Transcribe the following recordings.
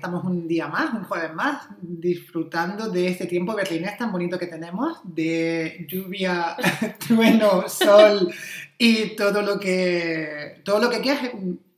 estamos un día más, un jueves más, disfrutando de este tiempo berlinés tan bonito que tenemos, de lluvia, trueno, sol y todo lo que, todo lo que quieras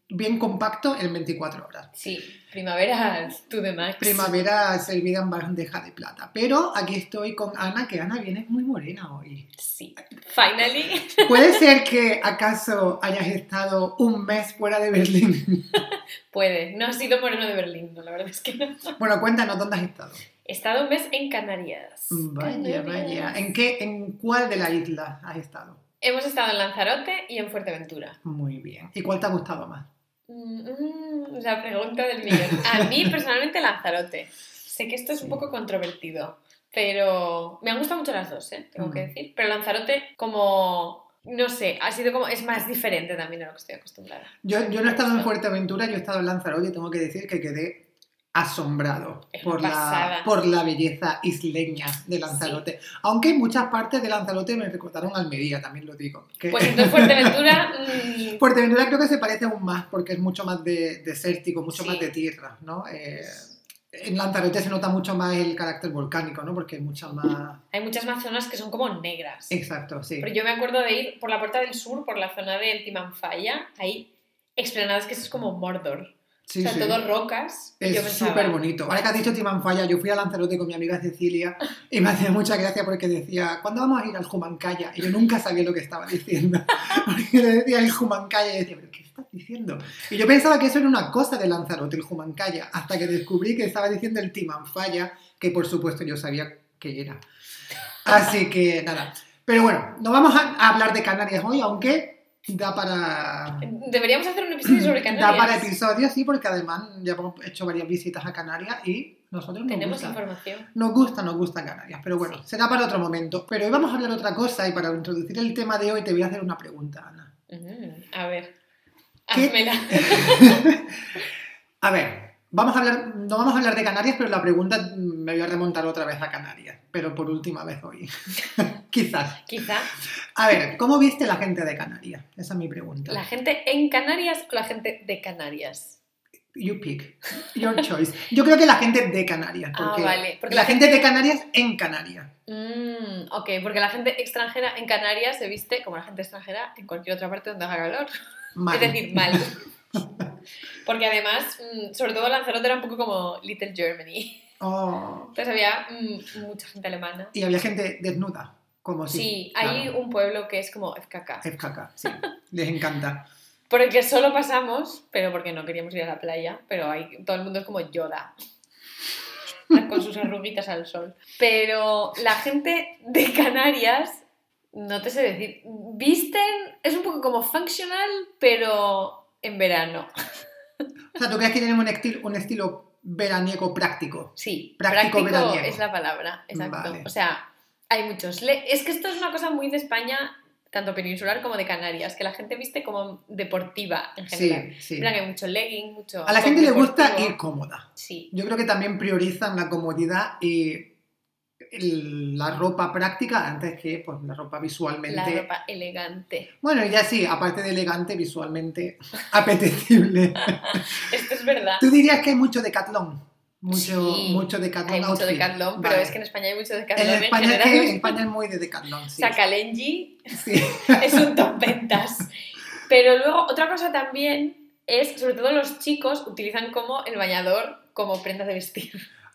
bien compacto en 24 horas. Sí, primavera to the max. Primavera servida en bandeja de plata. Pero aquí estoy con Ana, que Ana viene muy morena hoy. Sí, finally. ¿Puede ser que acaso hayas estado un mes fuera de Berlín? Puede, no ha sido moreno de Berlín, no, la verdad es que no. Bueno, cuéntanos, ¿dónde has estado? He estado un mes en Canarias. Vaya, vaya. ¿En, qué, ¿En cuál de la isla has estado? Hemos estado en Lanzarote y en Fuerteventura. Muy bien. ¿Y cuál te ha gustado más? Mm, la pregunta del millón. A mí personalmente Lanzarote. Sé que esto es un poco controvertido, pero me han gustado mucho las dos, ¿eh? tengo que decir. Pero Lanzarote como no sé, ha sido como, es más diferente también a lo que estoy acostumbrada. Yo, yo no he estado en Fuerteventura, yo he estado en Lanzarote y tengo que decir que quedé asombrado por la, por la belleza isleña de Lanzarote. Aunque en muchas partes de Lanzarote me recordaron Almería, también lo digo. Pues entonces Fuerteventura... Mm. Fuerteventura creo que se parece aún más porque es mucho más de, desértico, mucho más de tierra, ¿no? Eh, en Lanzarote se nota mucho más el carácter volcánico, ¿no? Porque hay muchas más... Hay muchas más zonas que son como negras. Exacto, sí. Pero yo me acuerdo de ir por la puerta del sur, por la zona del Timanfaya, hay explanadas que eso es como Mordor. Sí, o sea, todo rocas. Es súper bonito. Ahora que has dicho Timanfaya, yo fui a Lanzarote con mi amiga Cecilia y me hacía mucha gracia porque decía, ¿cuándo vamos a ir al Jumancaya? Y yo nunca sabía lo que estaba diciendo. Porque le decía el Jumancaya y decía, ¿pero qué estás diciendo? Y yo pensaba que eso era una cosa de Lanzarote, el Jumancaya, hasta que descubrí que estaba diciendo el Timanfaya, que por supuesto yo sabía que era. Así que nada. Pero bueno, no vamos a hablar de Canarias hoy, aunque Da para. Deberíamos hacer un episodio sobre Canarias. Da para episodios, sí, porque además ya hemos hecho varias visitas a Canarias y nosotros nos Tenemos gusta. información. Nos gusta, nos gusta Canarias, pero bueno, será para otro momento. Pero hoy vamos a hablar otra cosa y para introducir el tema de hoy te voy a hacer una pregunta, Ana. a ver. Házmela. a ver, Vamos a hablar, no vamos a hablar de Canarias, pero la pregunta me voy a remontar otra vez a Canarias, pero por última vez hoy. Quizás. Quizás. A ver, ¿cómo viste la gente de Canarias? Esa es mi pregunta. ¿La gente en Canarias o la gente de Canarias? You pick. Your choice. Yo creo que la gente de Canarias. ah, vale. Porque la, gente... de Canarias en Canarias. Mm, ok, porque la gente extranjera en Canarias se viste como la gente extranjera en cualquier otra parte donde haga calor. Es decir, mal. Porque además, mm, sobre todo Lanzarote era un poco como Little Germany. Oh. Entonces había mm, mucha gente alemana. Y había gente desnuda, como si. Sí, hay un pueblo que es como FKK. FKK, sí. Les encanta. Por el que solo pasamos, pero porque no queríamos ir a la playa, pero hay, todo el mundo es como Yoda. con sus arruguitas al sol. Pero la gente de Canarias, no te sé decir, visten, es un poco como functional, pero en verano. O sea, ¿tú crees que tenemos un, estilo, un estilo veraniego práctico? Sí, práctico, veraniego. es la palabra, exacto. O sea, hay muchos. Es que esto es una cosa muy de España, tanto peninsular como de Canarias, que la gente viste como deportiva en general. Sí, sí. hay mucho legging, mucho. A la gente le gusta ir cómoda. Sí. Yo creo que también priorizan la comodidad y la ropa práctica antes que pues, la ropa visualmente. La ropa elegante. Bueno, ya sí, aparte de elegante, visualmente apetecible. Esto es verdad. ¿Tú dirías que hay mucho decatlón? Mucho, mucho decathlon. Hay mucho decathlon, pero es que en España hay mucho decathlon. En España, Es, en España es muy de decathlon. Sí. Sakalenji sí. es un top ventas. Pero luego, otra cosa también es, sobre todo los chicos utilizan como el bañador como prenda de vestir.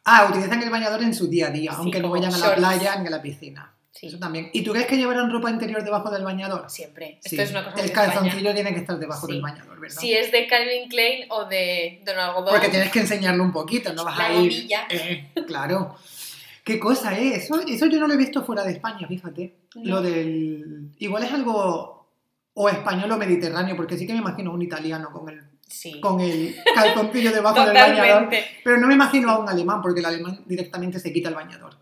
Ah, utilizan el bañador en su día a día, aunque no vayan a la playa ni a la piscina. Sí. Eso también. ¿Y tú crees que llevarán ropa interior debajo del bañador? Siempre. Esto es una cosa El calzoncillo tiene que estar debajo del bañador, ¿verdad? Si es de Calvin Klein o de Don Algodón. Porque tienes que enseñarlo un poquito, no vas a ir. Eh, claro. ¿Qué cosa es? Eso, eso yo no lo he visto fuera de España, fíjate. Lo del. Igual es algo. O español o mediterráneo, porque sí que me imagino un italiano con el con el calzoncillo debajo del bañador. Pero no me imagino a un alemán, porque el alemán directamente se quita el bañador.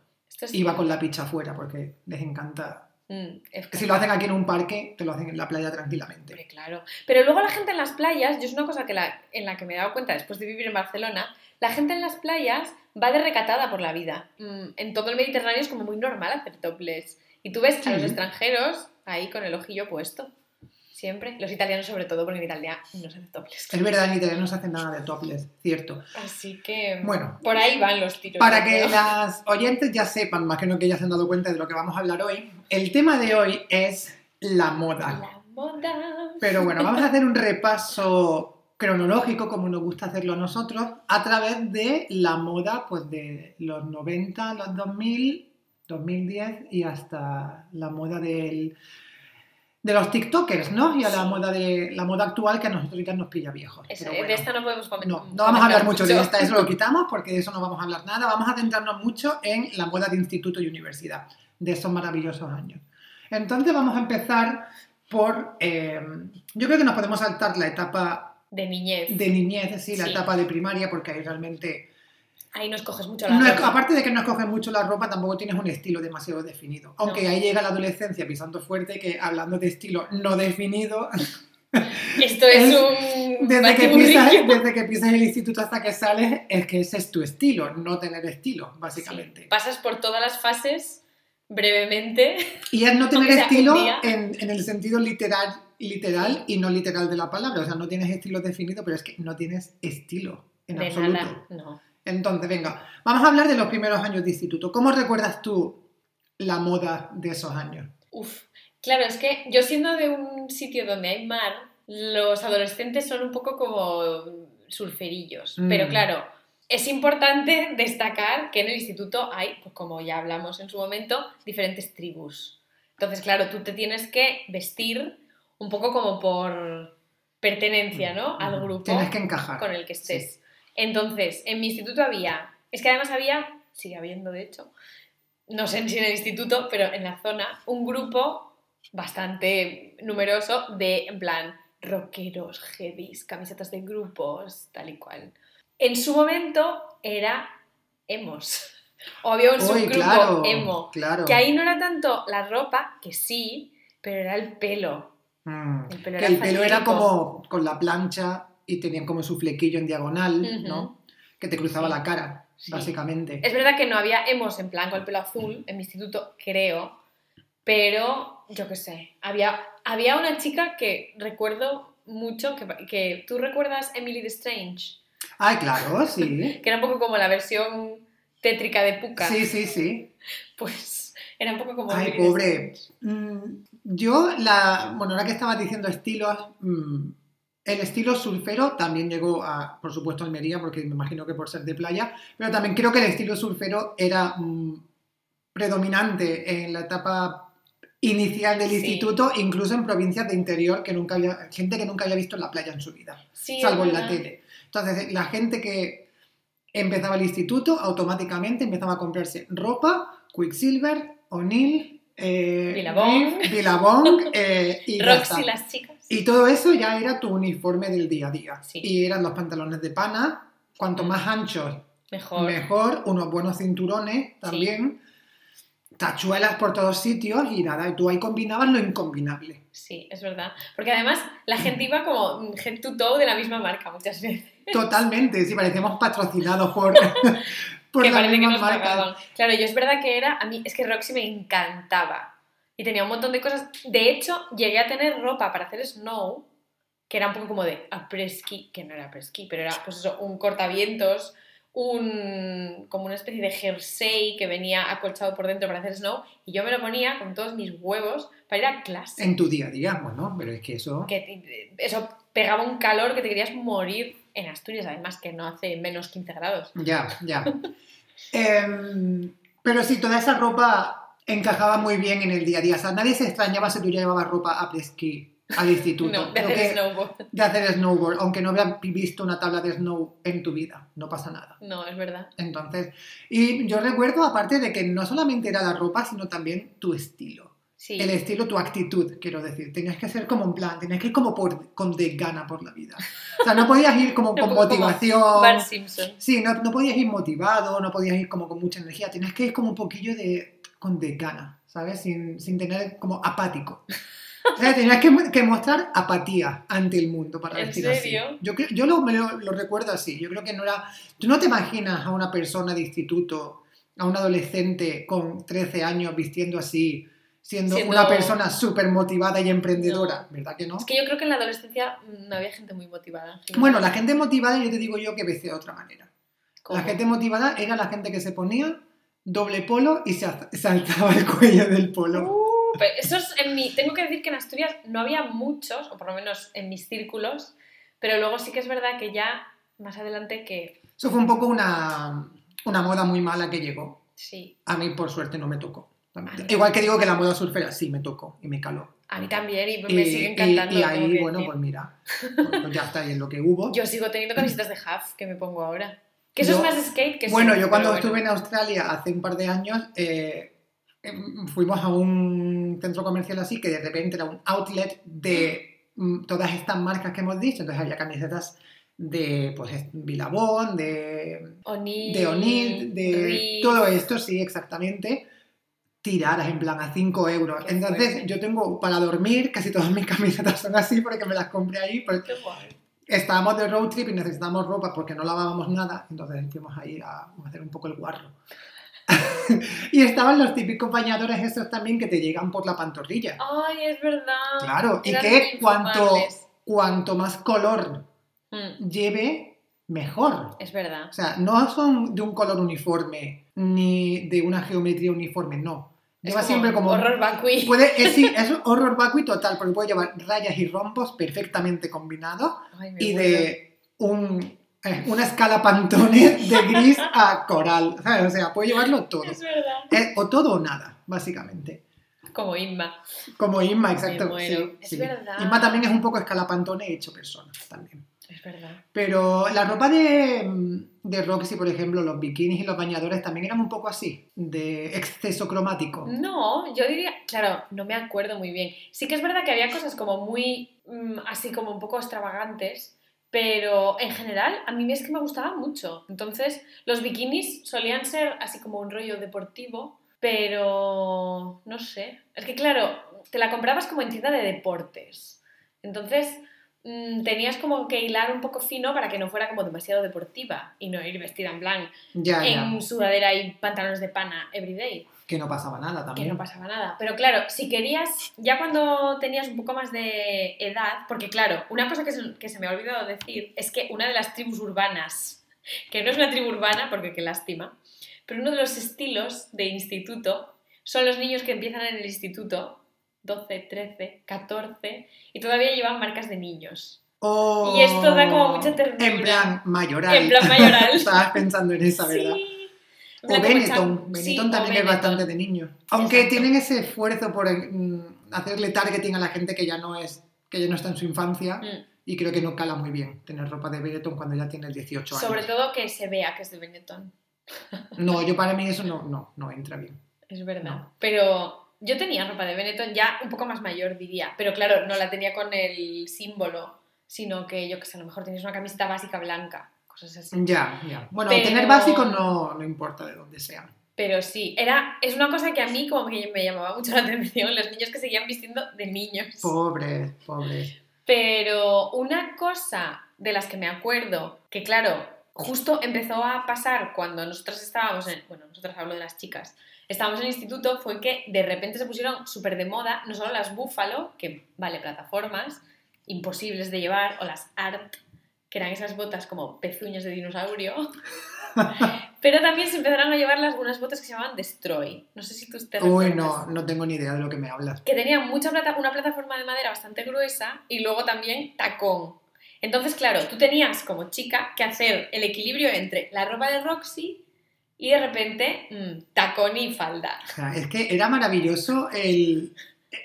Y va con la picha afuera, porque les encanta. Mm, si lo hacen aquí en un parque, te lo hacen en la playa tranquilamente. claro. Pero luego la gente en las playas, yo es una cosa que en la que me he dado cuenta después de vivir en Barcelona, la gente en las playas va de recatada por la vida. Mm, en todo el Mediterráneo es como muy normal hacer topless. Y tú ves a los extranjeros ahí con el ojillo puesto. Siempre. Los italianos sobre todo, porque en Italia no se hace topless. Es verdad, en Italia no se hace nada de topless, cierto. Así que Bueno. por ahí van los tiros. Para que creo. las oyentes ya sepan, más que no que ya se han dado cuenta de lo que vamos a hablar hoy, el tema de hoy es la moda. La moda. Pero bueno, vamos a hacer un repaso cronológico, como nos gusta hacerlo a nosotros, a través de la moda pues de los 90, los 2000, 2010 y hasta la moda del, de los TikTokers, ¿no? Y a la Sí. moda de la moda actual que a nosotros ya nos pilla viejos. Eso, Pero de esta no podemos comentar. No, no vamos a hablar mucho de esta, eso lo quitamos porque de eso no vamos a hablar nada. Vamos a centrarnos mucho en la moda de instituto y universidad, de esos maravillosos años. Entonces vamos a empezar por, eh, yo creo que nos podemos saltar la etapa De niñez. de niñez, sí, la Sí. etapa de primaria, porque ahí realmente, Ahí nos coges mucho la no ropa. aparte de que no escoges mucho la ropa, tampoco tienes un estilo demasiado definido. Aunque No. ahí llega la adolescencia pisando fuerte, que hablando de estilo no definido, Esto es, Es- un desde que, pisas, desde que pisas el instituto hasta que sales, es que ese es tu estilo, no tener estilo, básicamente. Sí, Pasas por todas las fases brevemente. Y es no tener estilo en, en el sentido literal, literal y no literal de la palabra. O sea, no tienes estilo definido, pero es que no tienes estilo en de absoluto. nada. No. Entonces, venga, vamos a hablar de los primeros años de instituto. ¿Cómo recuerdas tú la moda de esos años? Uf. Claro, es que yo siendo de un sitio donde hay mar, los adolescentes son un poco como surferillos. Mm. Pero claro, es importante destacar que en el instituto hay, pues como ya hablamos en su momento, diferentes tribus. Entonces, claro, tú te tienes que vestir un poco como por pertenencia, ¿no? Al grupo Tienes que encajar. con el que estés. Entonces, en mi instituto había, es que además había, sigue habiendo de hecho, no sé si en el instituto, pero en la zona, un grupo bastante numeroso de, en plan, rockeros, heavies, camisetas de grupos, tal y cual. En su momento era emos. O había un Uy, subgrupo claro, emo. claro. Que ahí no era tanto la ropa, que sí, pero era el pelo. Mm. El pelo que era el pelo era fatídico. como con la plancha y tenían como su flequillo en diagonal. ¿no? Que te cruzaba Sí. la cara, Sí. básicamente. Es verdad que no había emos en plan con el pelo azul en mi instituto, creo, pero yo qué sé, había, había una chica que recuerdo mucho, que, que tú recuerdas Emily the Strange, Ay, claro, sí. que era un poco como la versión tétrica de Puka, Sí, sí, sí. pues era un poco como... Ay, pobre. Mm, Yo, la, bueno, ahora que estabas diciendo estilos, mm, el estilo surfero también llegó a, por supuesto, a Almería, porque me imagino que por ser de playa, pero también creo que el estilo surfero era mm, predominante en la etapa inicial del Sí. instituto, incluso en provincias de interior, que nunca había, gente que nunca había visto la playa en su vida, Sí, salvo en la tele. Entonces, la gente que empezaba el instituto, automáticamente empezaba a comprarse ropa, Quicksilver, O'Neill, eh, Billabong. Eh, y Roxy las chicas. Y todo eso ya era tu uniforme del día a día. Sí. Y eran los pantalones de pana, cuanto Mm. más anchos, Mejor. mejor, unos buenos cinturones también, tachuelas por todos sitios y nada, y tú ahí combinabas lo incombinable. Sí, es verdad. Porque además la gente iba como head to toe de la misma marca muchas veces. Totalmente, si parecíamos patrocinados por, por que las parece que mismas nos marcas. pagaban. Claro, yo es verdad que era, a mí es que Roxy me encantaba. Y tenía un montón de cosas. De hecho, llegué a tener ropa para hacer snow, que era un poco como de apreski, que no era apreski, pero era pues eso, un cortavientos, un como una especie de jersey que venía acolchado por dentro para hacer snow, y yo me lo ponía con todos mis huevos para ir a clase. En tu día día, bueno, pero es que eso... Que eso pegaba un calor que te querías morir en Asturias, además que no hace menos 15 grados. Ya, ya. Em, pero sí, toda esa ropa encajaba muy bien en el día a día. O sea, nadie se extrañaba si tú llevabas ropa a presquí al instituto. No, de hacer snowboard. de hacer snowboard, aunque no hubieras visto una tabla de snow en tu vida, no pasa nada. No, es verdad. Entonces, y yo recuerdo, aparte de que no solamente era la ropa, sino también tu estilo. Sí. El estilo, tu actitud, quiero decir. Tenías que ser como en plan, tenías que ir como por, con de gana por la vida. O sea, no podías ir como Un con como motivación. Bart Simpson. Sí, no, no podías ir motivado, no podías ir como con mucha energía, tenías que ir como un poquillo de, con de gana, ¿sabes? Sin, sin tener como apático. O sea, tenías que, que mostrar apatía ante el mundo para ¿En serio? así. Yo, yo lo, me lo, lo recuerdo así, yo creo que no era... Tú no te imaginas a una persona de instituto, a un adolescente con 13 años vistiendo así, siendo, Siendo- una persona súper motivada y emprendedora, ¿verdad que no? Es que yo creo que en la adolescencia no había gente muy motivada. Bueno, la gente motivada yo te digo yo que ves de otra manera. ¿Cómo? La gente motivada era la gente que se ponía doble polo y se alzaba el cuello del polo. Uh, pero eso es en mi. Tengo que decir que en Asturias no había muchos, o por lo menos en mis círculos, pero luego sí que es verdad que ya más adelante que Eso fue un poco una, una moda muy mala que llegó. sí. A mí, por suerte, no me tocó. Igual que digo que la moda surfera sí me tocó y me caló. A mí también, y me Y, sigue y- encantando. y tengo ahí, bueno, decir. pues mira, pues, ya está, y es lo que hubo. Yo sigo teniendo camisetas de half que me pongo ahora. Que eso Yo- es más skate que bueno, yo cuando estuve bueno. en Australia hace un par de años, eh, em, fuimos a un centro comercial así que de repente era un outlet de mm, todas estas marcas que hemos dicho. Entonces había camisetas de pues, es- Billabong, de, O'Neill, de O'Neill, de todo esto, sí, exactamente. Tiradas en plan a 5 euros. Qué Entonces fuerte. yo tengo para dormir, casi todas mis camisetas son así porque me las compré ahí. Porque Qué guay. Estábamos de road trip y necesitábamos ropa porque no lavábamos nada, entonces fuimos a ir a hacer un poco el guarro. y estaban los típicos bañadores estos también que te llegan por la pantorrilla. Ay, es verdad. Claro, y que cuanto, cuanto más color Mm, lleve, mejor. es verdad. O sea, no son de un color uniforme ni de una geometría uniforme, no. Lleva siempre como... Horror vacui. Puede, es, sí, es horror vacui total, porque puede llevar rayas y rombos perfectamente combinados Ay, y de un, eh, una escala Pantone de gris a coral. ¿sabes? O sea, puede llevarlo todo. Es verdad. Eh, o todo o nada, básicamente. Como Inma. Como Inma, exacto. Sí, Es sí. verdad. Inma también es un poco escala Pantone hecho persona también. Es verdad. Pero la ropa de, de Roxy, por ejemplo, los bikinis y los bañadores también eran un poco así, de exceso cromático. No, yo diría, claro, no me acuerdo muy bien. Sí que es verdad que había cosas como muy, mm, así como un poco extravagantes, pero en general a mí es que me gustaba mucho. Entonces, los bikinis solían ser así como un rollo deportivo, pero no sé. Es que claro, te la comprabas como en tienda de deportes. Entonces, tenías como que hilar un poco fino para que no fuera como demasiado deportiva y no ir vestida en plan Ya, ya. en sudadera y pantalones de pana everyday Que no pasaba nada que también. no pasaba nada. Pero claro, si querías, ya cuando tenías un poco más de edad, porque claro, una cosa que se, que se me ha olvidado decir es que una de las tribus urbanas, que no es una tribu urbana, porque qué lástima, pero uno de los estilos de instituto son los niños que empiezan en el instituto, 12, 13, 14, y todavía llevan marcas de niños. Oh, Y esto da como mucha ternura. En plan mayoral. En plan mayoral. Estabas pensando en esa, ¿verdad? Sí. O Benetton. Benetton sí, también es bastante de niños. Aunque Exacto. tienen ese esfuerzo por mm, hacerle targeting a la gente que ya no es que ya no está en su infancia Mm. y creo que no cala muy bien tener ropa de Benetton cuando ya tienes 18 años. Sobre todo que se vea que es de Benetton. No, yo para mí eso no, no, no entra bien. Es verdad. No. Pero yo tenía ropa de Benetton ya un poco más mayor, diría. Pero claro, no la tenía con el símbolo, sino que yo que sé, a lo mejor tenías una camiseta básica blanca, cosas así. Ya, ya. Bueno, Pero- tener básicos no, no importa de dónde sean. Pero sí, era, es una cosa que a mí como que me llamaba mucho la atención, los niños que seguían vistiendo de niños. Pobres, pobres. Pero una cosa de las que me acuerdo, que claro, justo empezó a pasar cuando nosotros estábamos en, bueno, nosotros hablo de las chicas, estábamos en el instituto, fue que de repente se pusieron súper de moda, no solo las Buffalo, que vale, plataformas, imposibles de llevar, o las Art, que eran esas botas como pezuñas de dinosaurio, pero también se empezaron a llevar las, unas botas que se llamaban Destroy. No sé si tú te Uy, recuerdas no, no tengo ni idea de lo que me hablas. que tenía mucha plata, una plataforma de madera bastante gruesa y luego también tacón. Entonces, claro, tú tenías como chica que hacer el equilibrio entre la ropa de Roxy y de repente mm, tacón y falda. O sea, es que era maravilloso el,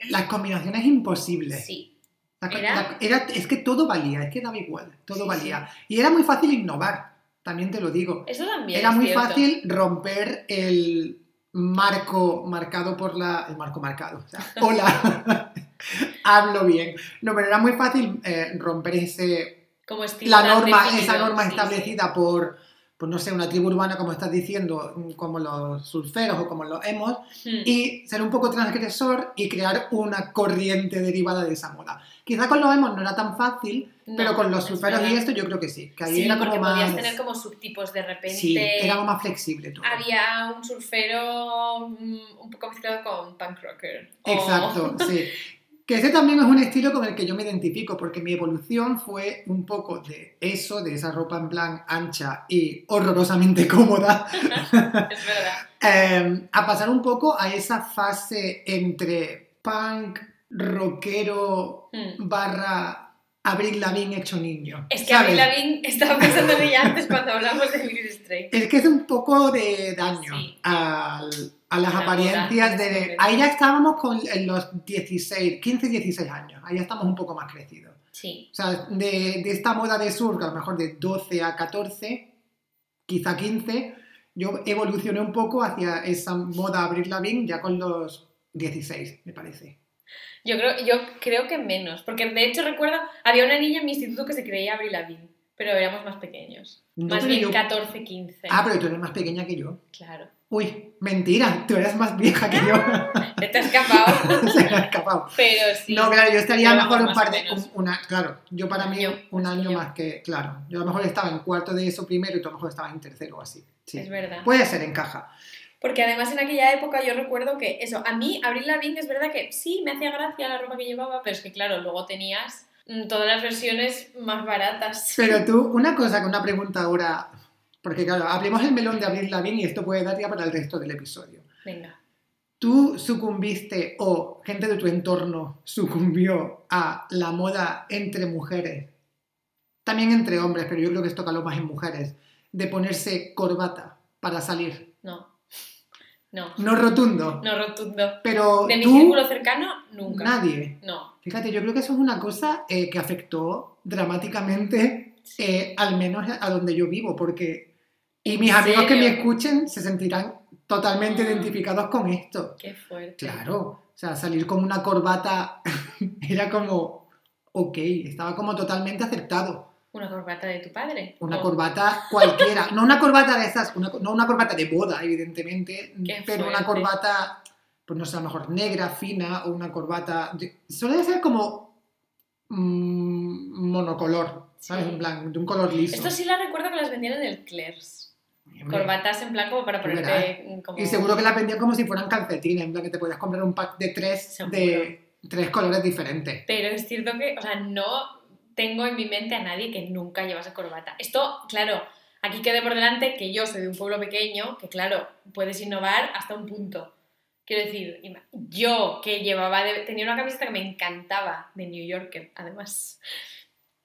las combinaciones imposibles. Sí, La Era- la- era- es que todo valía, es que daba igual, todo Sí, valía. Y era muy fácil innovar, también te lo digo. eso también. Era es muy cierto. fácil romper el marco marcado por la... El marco marcado, o sea, hola, hablo bien. No, pero era muy fácil eh, romper ese, Como la norma, definido, esa norma sí. establecida por, pues no sé, una tribu urbana, como estás diciendo, mm, como los surferos o como los emos, Hmm. y ser un poco transgresor y crear una corriente derivada de esa moda. Quizá con los emos no era tan fácil, No, pero con los surferos y esto yo creo que sí, que ahí Sí, era porque como más... podías tener como subtipos de repente. Sí, era más flexible todo. Había un surfero mm, un poco mezclado con punk rocker. O- Exacto, sí. Que ese también es un estilo con el que yo me identifico, porque mi evolución fue un poco de eso, de esa ropa en plan ancha y horrorosamente cómoda, es verdad. eh, a pasar un poco a esa fase entre punk, rockero, Mm. barra Abril Lavigne hecho niño. Es que ¿sabes? Avril Lavigne estaba pensando en ella antes cuando hablamos de Billy Strait. Es que es un poco de daño Sí. al- a las La apariencias moda, de... Ahí ya estábamos con los 16, 15, 16 años. Ahí ya estamos un poco más crecidos. Sí. O sea, de, de esta moda de surf, a lo mejor de 12 a 14, quizá 15, yo evolucioné un poco hacia esa moda Abril Lavigne ya con los 16, me parece. Yo creo, yo creo que menos. Porque de hecho recuerdo, había una niña en mi instituto que se creía Avril Lavigne. Pero éramos más pequeños. No, más bien yo- 14, 15. Ah, pero tú eres más pequeña que yo. Claro. Uy, mentira, tú eres más vieja que yo. Te te has escapado. Se me ha escapado. Pero sí. No, claro, yo estaría a lo Llevamos mejor un par de. un- una, claro, yo para mí un que año más que. Claro, yo a lo mejor estaba en cuarto de eso primero y tú a lo mejor estabas en tercero o así. Sí. Es verdad. Puede ser, encaja. Porque además en aquella época yo recuerdo que eso, a mí Avril Lavigne es verdad que sí me hacía gracia la ropa que llevaba, pero es que claro, luego tenías mm, todas las versiones más baratas. Pero tú, una cosa, con una pregunta ahora. Porque claro, abrimos el melón de Abril Lavigne y esto puede dar ya para el resto del episodio. Venga. ¿Tú sucumbiste o gente de tu entorno sucumbió a la moda entre mujeres? También entre hombres, pero yo creo que esto caló más en mujeres. De ponerse corbata para salir. No. No. No rotundo, No rotundo. pero De mi tú, círculo cercano, nunca. nadie. No. Fíjate, yo creo que eso es una cosa eh, que afectó dramáticamente, Sí. eh, al menos a donde yo vivo, porque... Y ¿En mis amigos que me escuchen se sentirán totalmente Ah. identificados con esto. Qué fuerte. Claro, o sea, salir con una corbata era como, ok, estaba como totalmente aceptado. ¿Una corbata de tu padre? Una corbata cualquiera, no una corbata de esas, una- no una corbata de boda, evidentemente, Qué pero una corbata, pues no sé, a lo mejor negra, fina, o una corbata, de- suele ser como mm, monocolor, ¿sabes? Sí. En plan, de un color liso. Esto sí la recuerdo que las vendían en el Claire's. Corbatas en plan como para ponerte como... Y seguro que las vendían como si fueran calcetines, en plan que te podías comprar un pack de tres, Seguro. de tres colores diferentes. Pero es cierto que, o sea, no tengo en mi mente a nadie que nunca llevase corbata. Esto, claro, aquí quede por delante que yo soy de un pueblo pequeño, que claro, puedes innovar hasta un punto. Quiero decir, yo que llevaba, de- tenía una camiseta que me encantaba, de New Yorker, además,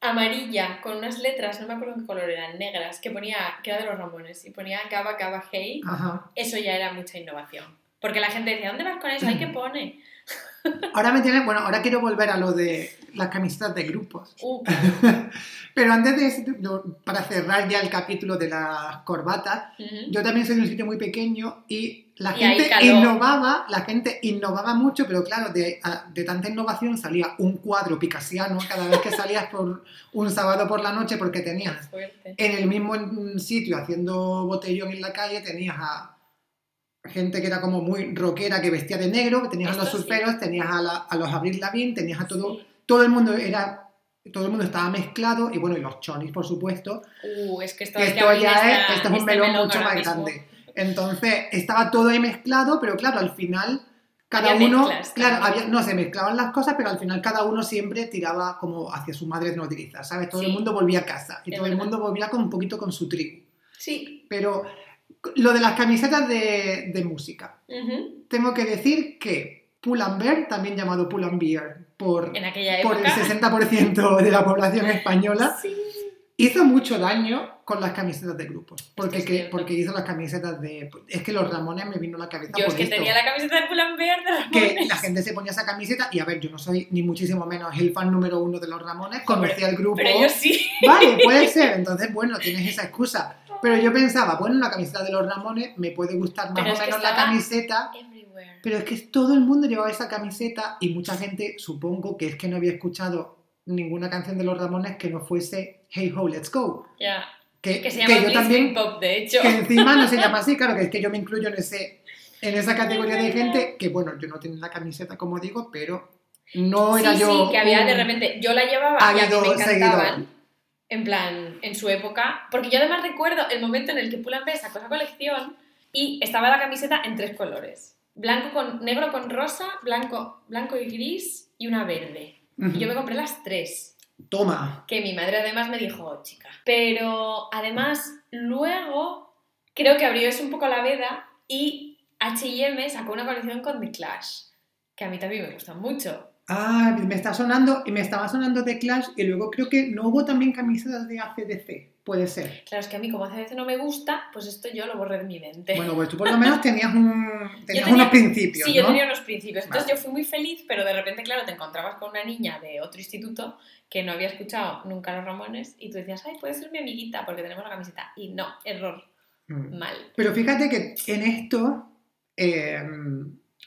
amarilla, con unas letras, no me acuerdo qué color eran, negras, que ponía, que era de los Ramones, y ponía Cava Cava Hey, Ajá. eso ya era mucha innovación. Porque la gente decía, ¿dónde vas con eso? ¿Ay, qué pone? Ahora me tiene, bueno, ahora quiero volver a lo de las camisetas de grupos. Uh, Pero antes de eso, para cerrar ya el capítulo de las corbatas, ujú. yo también soy de un sitio muy pequeño y la Y gente innovaba, la gente innovaba mucho, pero claro, de, de tanta innovación salía un cuadro picasiano cada vez que salías por un sábado por la noche porque tenías Fuerte. en el mismo sitio haciendo botellón en la calle, tenías a gente que era como muy rockera que vestía de negro, tenías a los Esto sí. surferos, tenías a, la- a los Abril Lavigne, tenías a todo, Sí. Todo el mundo era todo el mundo estaba mezclado y bueno, y los chonis, por supuesto. Uh, es que esto, esto ya esta- es, esto es un este melón melón mucho más mismo. grande. Entonces, estaba todo ahí mezclado, pero claro, al final cada Había uno, mezclas claro, había- no se mezclaban las cosas, pero al final cada uno siempre tiraba como hacia su madre nodriza, ¿sabes? Todo el Sí. mundo volvía a casa y Es todo el verdad. mundo volvía con un poquito con su tribu. Sí. Pero lo de las camisetas de, de música. Ujú. Tengo que decir que Pull and Bear, también llamado Pull and Beer por, En aquella por época. el 60% de la población española, Sí. hizo mucho daño con las camisetas de grupos. Porque, es que- porque hizo las camisetas de... Es que los Ramones me vino a la cabeza Yo por es que esto. tenía la camiseta de Pull&Bear de Que la gente se ponía esa camiseta y a ver, yo no soy ni muchísimo menos el fan número uno de los Ramones, conocía el grupo... Pero yo sí. Vale, puede ser, entonces bueno, tienes esa excusa. Pero yo pensaba, bueno, la camiseta de los Ramones me puede gustar más Pero o menos la camiseta, Everywhere. pero es que todo el mundo llevaba esa camiseta y mucha gente, supongo que es que no había escuchado ninguna canción de los Ramones que no fuese Hey Ho, Let's Go. Ya. que, Que se que llama yo Bliss también, Pop, de hecho. que encima no se llama así, claro, que es que yo me incluyo en ese en esa categoría de gente que, bueno, yo no tengo la camiseta, como digo, pero no era sí, yo... sí, que había un- de repente, yo la llevaba y a mí me encantaban. seguidor. En plan, en su época. Porque yo además recuerdo el momento en el que Pull&Bear sacó esa colección y estaba la camiseta en tres colores. Blanco con, negro con rosa, blanco, blanco y gris y una verde. Y yo me compré las tres. Toma. Que mi madre además me dijo, "Oh, chica. Pero además, luego creo que abrió eso un poco la veda y HM sacó una colección con The Clash. Que a mí también me gusta mucho. Ah, me está sonando, y me estaba sonando de Clash, y luego creo que no hubo también camisetas de ACDC, puede ser. Claro, es que a mí como CDC no me gusta, pues esto yo lo borré de mi mente. Bueno, pues tú por lo menos tenías, un, tenías tenía- unos principios, sí, yo tenía unos principios. Entonces Vale. yo fui muy feliz, pero de repente, claro, te encontrabas con una niña de otro instituto que no había escuchado nunca los Ramones y tú decías, ay, puede ser mi amiguita porque tenemos la camiseta. Y no, error, Mm. mal. Pero fíjate que en esto, eh,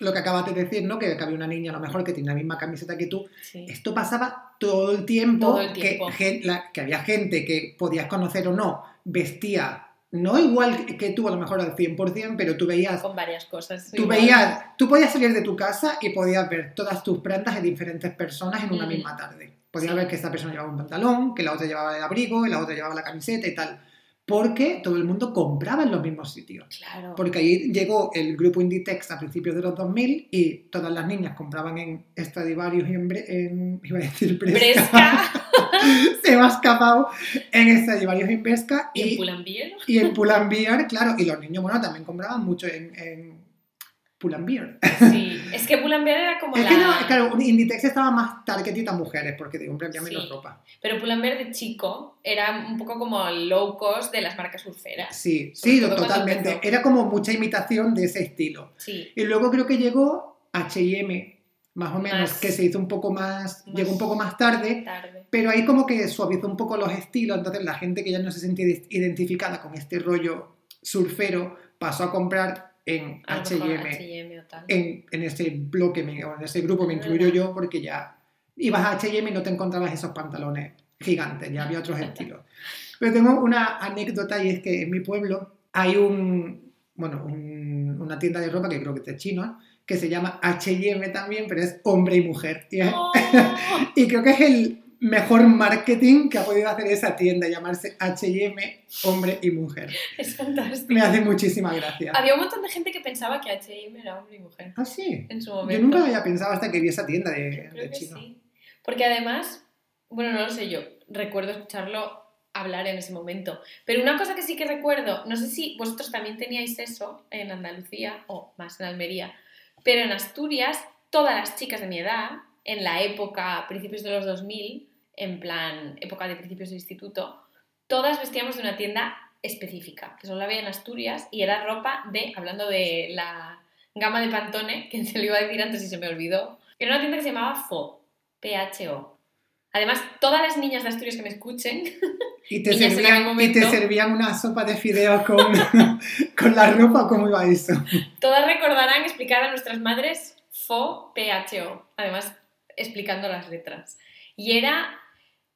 lo que acabas de decir, ¿no? Que, que había una niña a lo mejor que tenía la misma camiseta que tú, Sí. esto pasaba todo el tiempo, Todo el tiempo. Que, gen- la- que había gente que podías conocer o no, vestía, no igual que tú a lo mejor al 100%, pero tú veías Con varias cosas. Tú igual. veías, tú podías salir de tu casa y podías ver todas tus prendas de diferentes personas en una Mm. misma tarde. Podías Sí. ver que esta persona llevaba un pantalón, que la otra llevaba el abrigo, que la otra llevaba la camiseta y tal. Porque todo el mundo compraba en los mismos sitios. Claro. Porque ahí llegó el grupo Inditex a principios de los 2000 y todas las niñas compraban en Stradivarius y en, en- iba a decir Bresca. Bresca Se me ha escapado en Stradivarius y en Bresca y en y, Pull&Bear. y en Pull&Bear, claro. Y los niños, bueno, también compraban mucho en, en Pull&Bear. Sí, es que Pull&Bear era como Es la... que no, claro, Inditex estaba más targeted a mujeres, porque digo, hombre, ya menos Sí. ropa. Pero Pull&Bear de chico era un poco como low cost de las marcas surferas. Sí, sí, totalmente. Era como mucha imitación de ese estilo. Sí, Y luego creo que llegó H&M, más o menos, Más- que se hizo un poco más, más- llegó un poco más tarde, tarde. pero ahí como que suavizó un poco los estilos, entonces la gente que ya no se sentía identificada con este rollo surfero pasó a comprar en H&M en, en ese bloque, en ese grupo me incluyo yo porque ya ibas a H&M y no te encontrabas esos pantalones gigantes, ya había otros estilos. Pero tengo una anécdota y es que en mi pueblo hay un, bueno, un- una tienda de ropa que creo que es de chino, que se llama H&M también, pero es hombre y mujer. Y, es- ¡Oh! y creo que es el mejor marketing que ha podido hacer esa tienda, llamarse H&M hombre y mujer. Es fantástico. Me hace muchísima gracia. Había un montón de gente que pensaba que H&M era hombre y mujer Ah, sí. en su Yo momento. nunca lo había pensado hasta que vi esa tienda de, Creo de que chino. sí. Porque además, bueno, no lo sé yo, recuerdo escucharlo hablar en ese momento. Pero una cosa que sí que recuerdo, no sé si vosotros también teníais eso en Andalucía o más en Almería, pero en Asturias, todas las chicas de mi edad, en la época, principios de los 2000, en plan, época de principios de instituto, todas vestíamos de una tienda específica, que solo había en Asturias, y era ropa de, hablando de la gama de Pantone, que se lo iba a decir antes y se me olvidó, era una tienda que se llamaba FO, P-H-O. Además, todas las niñas de Asturias que me escuchen, Y te, Y servían, el y te momento- servían una sopa de fideos con, con la ropa, ¿cómo iba eso? todas recordarán explicar a nuestras madres FO, P-H-O. Además, explicando las letras. Y era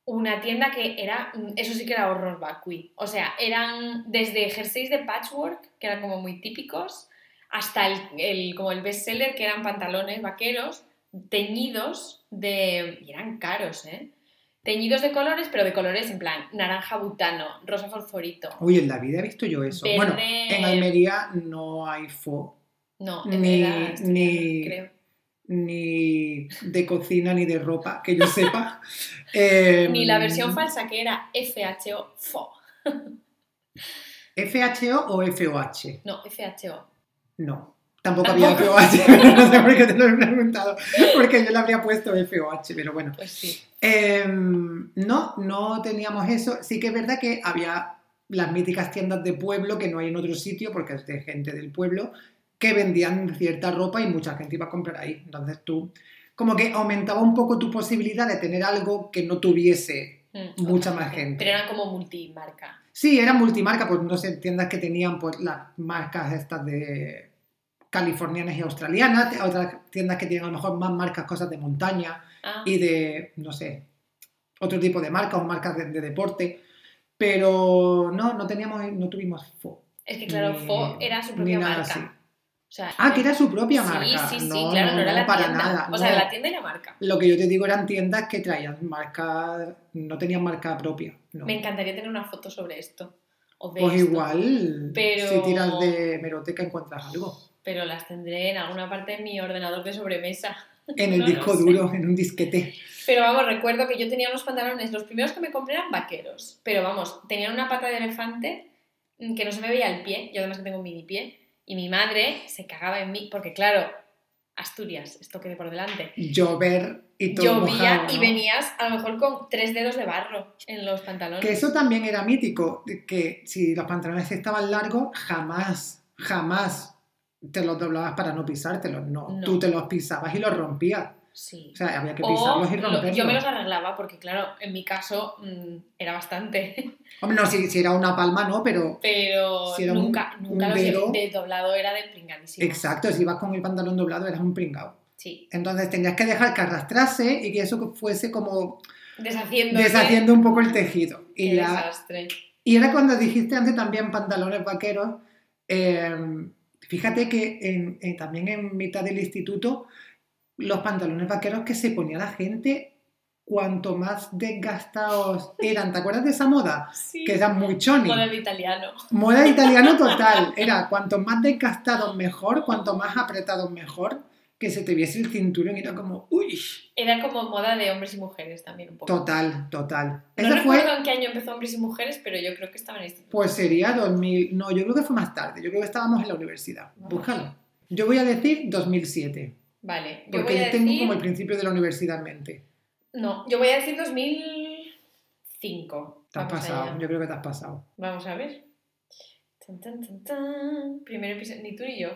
una tienda que era, eso sí que era horror vacui. O sea, eran desde jerseys de patchwork, que eran como muy típicos, hasta el, el- como el bestseller, que eran pantalones vaqueros, teñidos de... y eran caros, ¿eh? Teñidos de colores, pero de colores en plan naranja butano, rosa fosforito. Oye, en la vida he visto yo eso. Verde- Bueno, en Almería no hay fo, No, en Ni- ni- creo. Ni de cocina ni de ropa, que yo sepa. Eh, Ni la versión falsa que era FHO, FO. ¿FHO o FOH? No, FHO. No. Tampoco, Tampoco. había FOH, no sé por qué te lo he preguntado, porque yo le habría puesto FOH, pero bueno. Pues sí. Em, no, no teníamos eso. Sí que es verdad que había las míticas tiendas de pueblo que no hay en otro sitio, porque es de gente del pueblo, que vendían cierta ropa y mucha gente iba a comprar ahí. Entonces tú, como que aumentaba un poco tu posibilidad de tener algo que no tuviese. Mm, Mucha más gente. Pero eran como multimarca. Sí, eran multimarca, pues no sé, tiendas que tenían pues las marcas estas de californianas y australianas, otras tiendas que tienen a lo mejor más marcas, cosas de montaña, Ah, y de, no sé, otro tipo de marcas o marcas de, de deporte. Pero no, no teníamos, no tuvimos fo. Es que claro, Ni- Fo era su propia marca. así. O sea, Ah, que era su propia sí, marca. Sí, sí, No, claro, no, era la para tienda. nada. O sea, la tienda y la marca. Lo que yo te digo eran tiendas que traían marca, no tenían marca propia. Me encantaría tener una foto sobre esto. O de Pues esto. igual, Pero- si tiras de meroteca encuentras algo. Pero las tendré en alguna parte de mi ordenador de sobremesa. En el disco sé. duro, en un disquete. Pero vamos, recuerdo que yo tenía unos pantalones, los primeros que me compré eran vaqueros, pero vamos, tenían una pata de elefante que no se me veía el pie, yo además que tengo un mini pie, y mi madre se cagaba en mí, porque claro, Asturias, esto quede por delante. Llover y todo Llovía mojado, y venías a lo mejor con tres dedos de barro en los pantalones. Que eso también era mítico, que si los pantalones estaban largos, jamás, jamás te los doblabas para no pisártelos. No, No. tú te los pisabas y los rompías. Sí. O sea, había que O pisarlos y lo- romperlos. yo me los arreglaba porque, claro, en mi caso mm, era bastante. Hombre, no, si, si era una palma, no, pero Pero Si era un- nunca, un nunca los he- dedo. de doblado era de pringadísimo. exacto, si ibas con el pantalón doblado eras un pringao. Sí. Entonces tenías que dejar que arrastrase y que eso fuese como Deshaciendo. deshaciendo un poco el tejido. Y, Qué ya- desastre. y era cuando dijiste antes también pantalones vaqueros. eh, fíjate que en- en- también en mitad del instituto, los pantalones vaqueros que se ponía la gente, cuanto más desgastados eran. ¿Te acuerdas de esa moda? Sí. Que eran muy choni. Moda de italiano. Moda de italiano total. Era cuanto más desgastados mejor, cuanto más apretados mejor, que se te viese el cinturón y era como, uy, Era como moda de hombres y mujeres también un poco. total, total. No recuerdo fue, en qué año empezó hombres y mujeres, pero yo creo que estaba en instituto. pues sería 2000, no, yo creo que fue más tarde, yo creo que estábamos en la universidad. Búscalo. Yo voy a decir 2007, Vale, yo porque voy yo a tengo decir... como el principio de la universidad en mente. No, yo voy a decir 2005. Te has Vamos pasado, allá. yo creo que te has pasado. Vamos a ver. Tan, tan, tan, tan. Primer episodio, ni tú ni yo.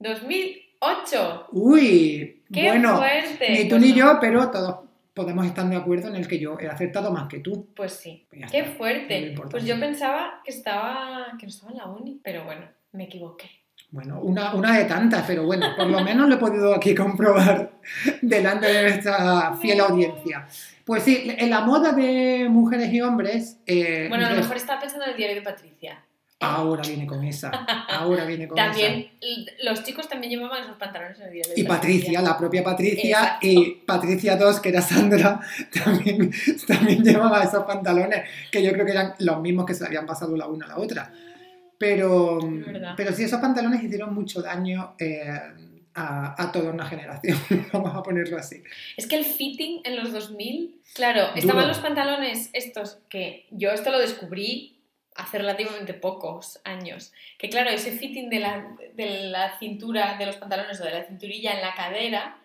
2008. Uy, ¡Qué bueno, fuerte! ni tú Pues ni no. yo, pero todos podemos estar de acuerdo en el que yo he acertado más que tú. Pues sí. Pues ¡Qué está, fuerte! Pues yo pensaba que estaba que no estaba en la uni, pero bueno, me equivoqué. Bueno, una, una de tantas, pero bueno, por lo menos lo he podido aquí comprobar delante de nuestra fiel audiencia. Pues sí, en la moda de mujeres y hombres. eh, Bueno, a lo mejor estaba pensando en el diario de Patricia. Ahora viene con esa. Ahora viene con esa. También, l- los chicos también llevaban esos pantalones en el diario de Y Patricia, la propia Patricia, Exacto. y Patricia 2, que era Sandra, también, también llevaba esos pantalones, que yo creo que eran los mismos que se habían pasado la una a la otra. Pero, pero sí, esos pantalones hicieron mucho daño eh, a, a toda una generación, vamos a ponerlo así. Es que el fitting en los 2000, claro, Duro. estaban los pantalones estos que yo esto lo descubrí hace relativamente pocos años. Que claro, ese fitting de la, de la cintura de los pantalones o de la cinturilla en la cadera,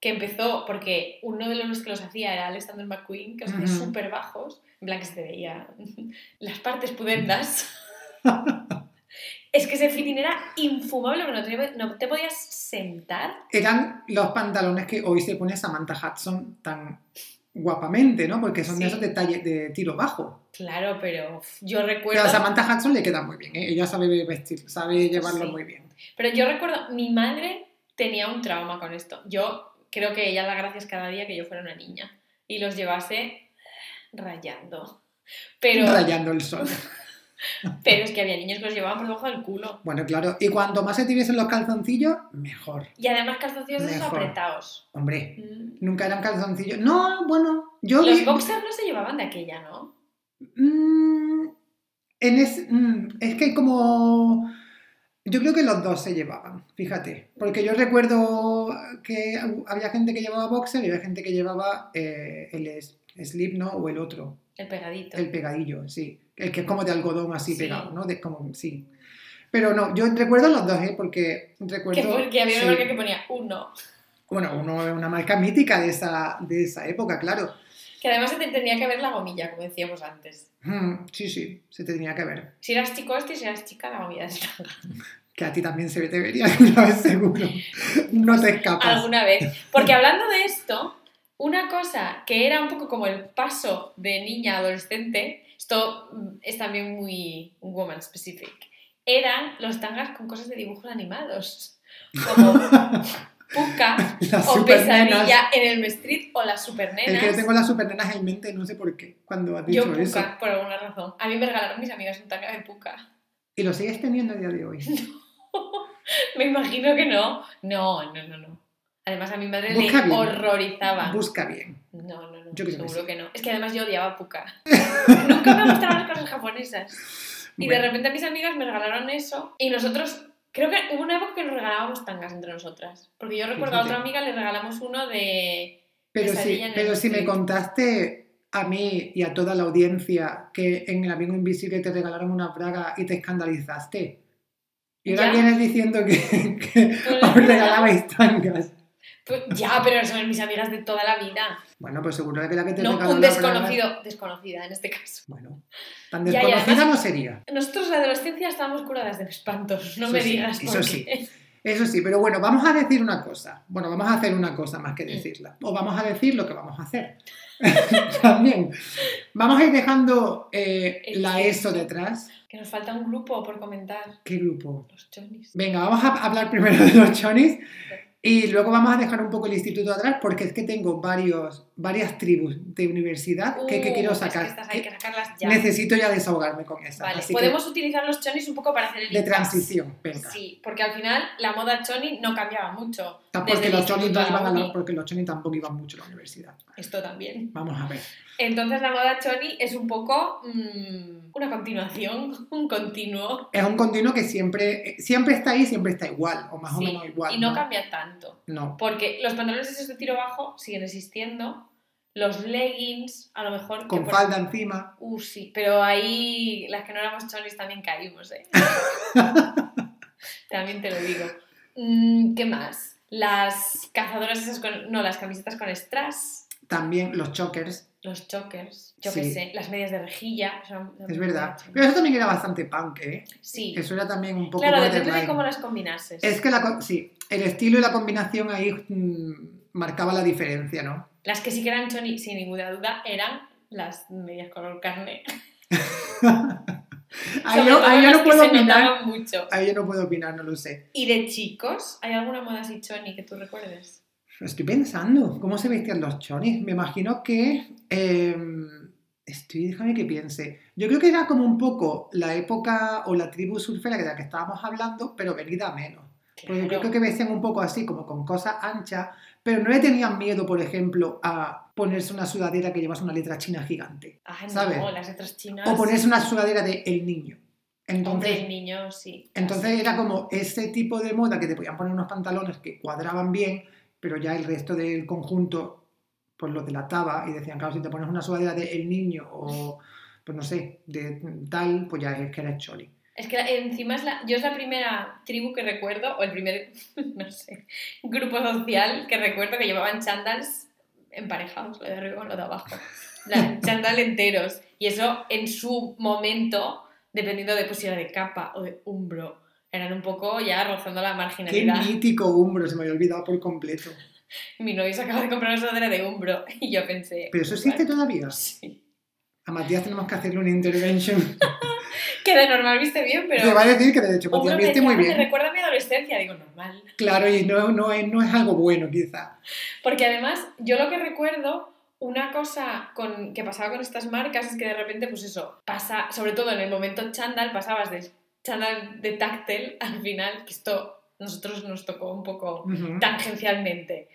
que empezó porque uno de los que los hacía era Alexander McQueen, que los hacía Ujú. súper bajos, en plan que se veía las partes pudendas. Es que ese fitting era infumable, no te, no te podías sentar. Eran los pantalones que hoy se pone Samantha Hudson tan guapamente, ¿no? Porque son de Sí. esos detalles de tiro bajo. Claro, pero yo Pero recuerdo... a Samantha Hudson le queda muy bien, ¿eh? ella sabe vestir, sabe llevarlo Sí. muy bien. Pero yo recuerdo, mi madre tenía un trauma con esto. Yo creo que ella da gracias cada día que yo fuera una niña y los llevase rayando. Pero, Rayando el sol. pero es que había niños que los llevaban por debajo del culo. Bueno, claro, y cuanto más se te viesen los calzoncillos, mejor. Y además calzoncillos Mejor. apretados. Hombre, Mm. nunca eran calzoncillos. No, bueno, yo Los vi- boxers no se llevaban de aquella, ¿no? Mm, en es, mm, es que como... Yo creo que los dos se llevaban, fíjate. Porque yo recuerdo que había gente que llevaba boxer y había gente que llevaba eh, el slip, ¿no? O el otro, El pegadito. el pegadillo, sí. El que es como de algodón así Sí. pegado, ¿no? De, como, sí. Pero no, yo recuerdo los dos, ¿eh? Porque recuerdo... Que, porque había sí. una marca que ponía uno. Bueno, uno es una marca mítica de esa, de esa época, claro. Que además se te tenía que ver la gomilla, como decíamos antes. Mm, sí, sí, se tenía que ver. Si eras chico este y si eras chica, la gomilla de esta. Que a ti también se te vería una vez seguro. No te escapas. alguna vez. Porque hablando de esto, una cosa que era un poco como el paso de niña a adolescente, esto es también muy woman specific, eran los tangas con cosas de dibujos animados. Como Puka o. Pesadilla en el Street o las Es supernenas. que yo tengo las supernenas en mente, no sé por qué, cuando has dicho Yo eso. Puka, por alguna razón. A mí me regalaron mis amigas un tanga de Puka. Y lo sigues teniendo a día de hoy. Me imagino que no. No, no, no, no. Además a mi madre Busca le bien. horrorizaba. Busca bien. No, no, no. Yo creo que seguro que no. Es que además yo odiaba Puka. Nunca me gustaban las cosas japonesas. Y de Bueno. repente mis amigas me regalaron eso. Y nosotros, creo que hubo una época que nos regalábamos tangas entre nosotras. Porque yo recuerdo a otra amiga le regalamos uno de. Pero el pero si me contaste a mí y a toda la audiencia que en el amigo invisible te regalaron una braga y te escandalizaste. Y ahora vienes diciendo que, que os regalabais tangas. Pues, ya, pero son mis amigas de toda la vida. Bueno, pues seguro que la que te No, un desconocido. Desconocida en este caso. Bueno, tan Ya, desconocida además- no sería. Nosotros en la adolescencia estábamos curadas de espantos. No Eso me sí, digas eso por sí. qué. Eso sí, pero bueno, vamos a decir una cosa. Bueno, vamos a hacer una cosa más Mm. que decirla. O vamos a decir lo que vamos a hacer. También. Vamos a ir dejando eh, la. ESO detrás. Que nos falta un grupo por comentar. ¿Qué grupo? Los chonis. Venga, vamos a hablar primero de los chonis y luego vamos a dejar un poco el instituto atrás porque es que tengo varios, varias tribus de universidad que, que Uh, quiero es que sacar. estas hay que sacarlas ya. Necesito ya desahogarme con esas. Vale, podemos utilizar los chonis un poco para hacer el de impasse. transición, venga. Sí, porque al final la moda choni no cambiaba mucho. Porque los, chonis instituto no a la iban a la- uni. porque los chonis tampoco iban mucho a la universidad. Esto también. Vamos a ver. Entonces la moda choni es un poco mm, una continuación, un continuo. Es un continuo que siempre, siempre está ahí, siempre está igual, o más o menos igual. y no, cambia tanto. No. Porque los pantalones esos de tiro bajo siguen existiendo. Los leggings, a lo mejor. Con por- falda encima. Uh, sí, pero ahí las que no éramos chonis también caímos, ¿eh? también te lo digo. Mm, ¿Qué más? Las cazadoras esas con... No, las camisetas con strass, También los chokers, los chokers, yo qué sé, las medias de rejilla. son- es verdad. Pero eso también era bastante punk, ¿eh? Sí, Eso era también un poco claro, depende de cómo las combinases. Es que la, sí, el estilo y la combinación ahí mm, marcaba la diferencia, ¿no? Las que sí que eran choni, sin ninguna duda, eran las medias color carne. Ahí yo, ahí yo no puedo opinar. mucho. Ahí yo no puedo opinar, no lo sé. ¿Y de chicos? ¿Hay alguna moda así choni que tú recuerdes? Estoy pensando, ¿cómo se vestían los chonis? Me imagino que... eh, estoy, déjame que piense. Yo creo que era como un poco la época o la tribu surfera de la que estábamos hablando, pero venida menos. Porque yo Claro. creo que vestían un poco así, como con cosas anchas, pero no le tenían miedo, por ejemplo, a ponerse una sudadera que llevas una letra china gigante. Ah, no, ¿sabes? las letras chinas. O ponerse una sudadera de El Niño. Hombre, Entonces, el niño, sí. entonces era como ese tipo de moda que te podían poner unos pantalones que cuadraban bien, pero ya el resto del conjunto pues lo delataba y decían, claro, si te pones una sudadera de El Niño o, pues no sé, de tal, pues ya es que eres choli. Es que encima es la, yo es la primera tribu que recuerdo, o el primer, no sé, grupo social que recuerdo que llevaban chandals emparejados, lo de arriba con lo de abajo. La- Chándal enteros. Y eso en su momento, dependiendo de pues, si era de capa o de umbro, eran un poco ya rozando la Qué marginalidad. mítico Umbro, se me había olvidado por completo. Mi novio se acaba de comprar una sudadera de umbro y yo pensé... Pero eso existe "Bueno, todavía. Sí. A Matías tenemos que hacerle una intervention. Que de normal viste bien, pero... Te va a decir que de me viste muy decía, "Ah, bien. Me recuerda a mi adolescencia, digo, normal. Claro, y no, no, es, no es algo bueno quizá. Porque además, yo lo que recuerdo, una cosa con, que pasaba con estas marcas es que de repente, pues eso, pasa, sobre todo en el momento chándal, pasabas del chándal de táctil al final, que esto nosotros nos tocó un poco Ujú. tangencialmente,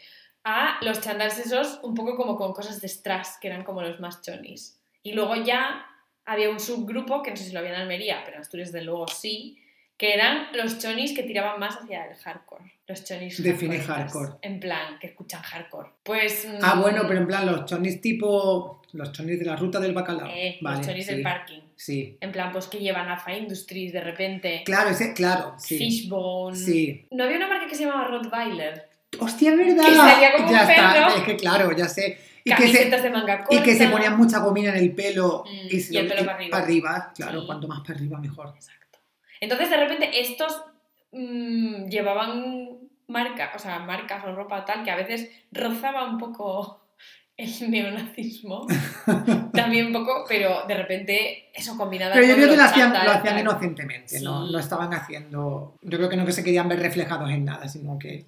a los chándals esos un poco como con cosas de strass, que eran como los más chonis. Y luego ya había un subgrupo, que no sé si lo había en Almería, pero en Asturias de luego sí, que eran los chonis que tiraban más hacia el hardcore. Los chonis Define hardcore. En plan, que escuchan hardcore. Pues... Ah, mm, bueno, pero en plan los chonis tipo... Los chonis de la ruta del bacalao. eh, vale, los chonis sí, del parking. Sí. En plan, pues que llevan Alpha Industries de repente. Claro, ese, claro, sí. Fishbone. Sí. ¿No había una marca que se llamaba Rottweiler? Hostia, es verdad. Que salía como ya un está, es que claro, ya sé. Y que, se, de manga corta. y que se ponían mucha gomina en el pelo. Mm, y, se y el lo- pelo para arriba. arriba, claro, Sí. cuanto más para arriba mejor. Exacto. Entonces, de repente, estos mm, llevaban marca, o sea, marcas o ropa tal que a veces rozaba un poco el neonazismo. También un poco, pero de repente eso combinado Pero yo creo que lo hacían, lo hacían inocentemente, ¿no? Sí. No estaban haciendo... Yo creo que no que se querían ver reflejados en nada, sino que...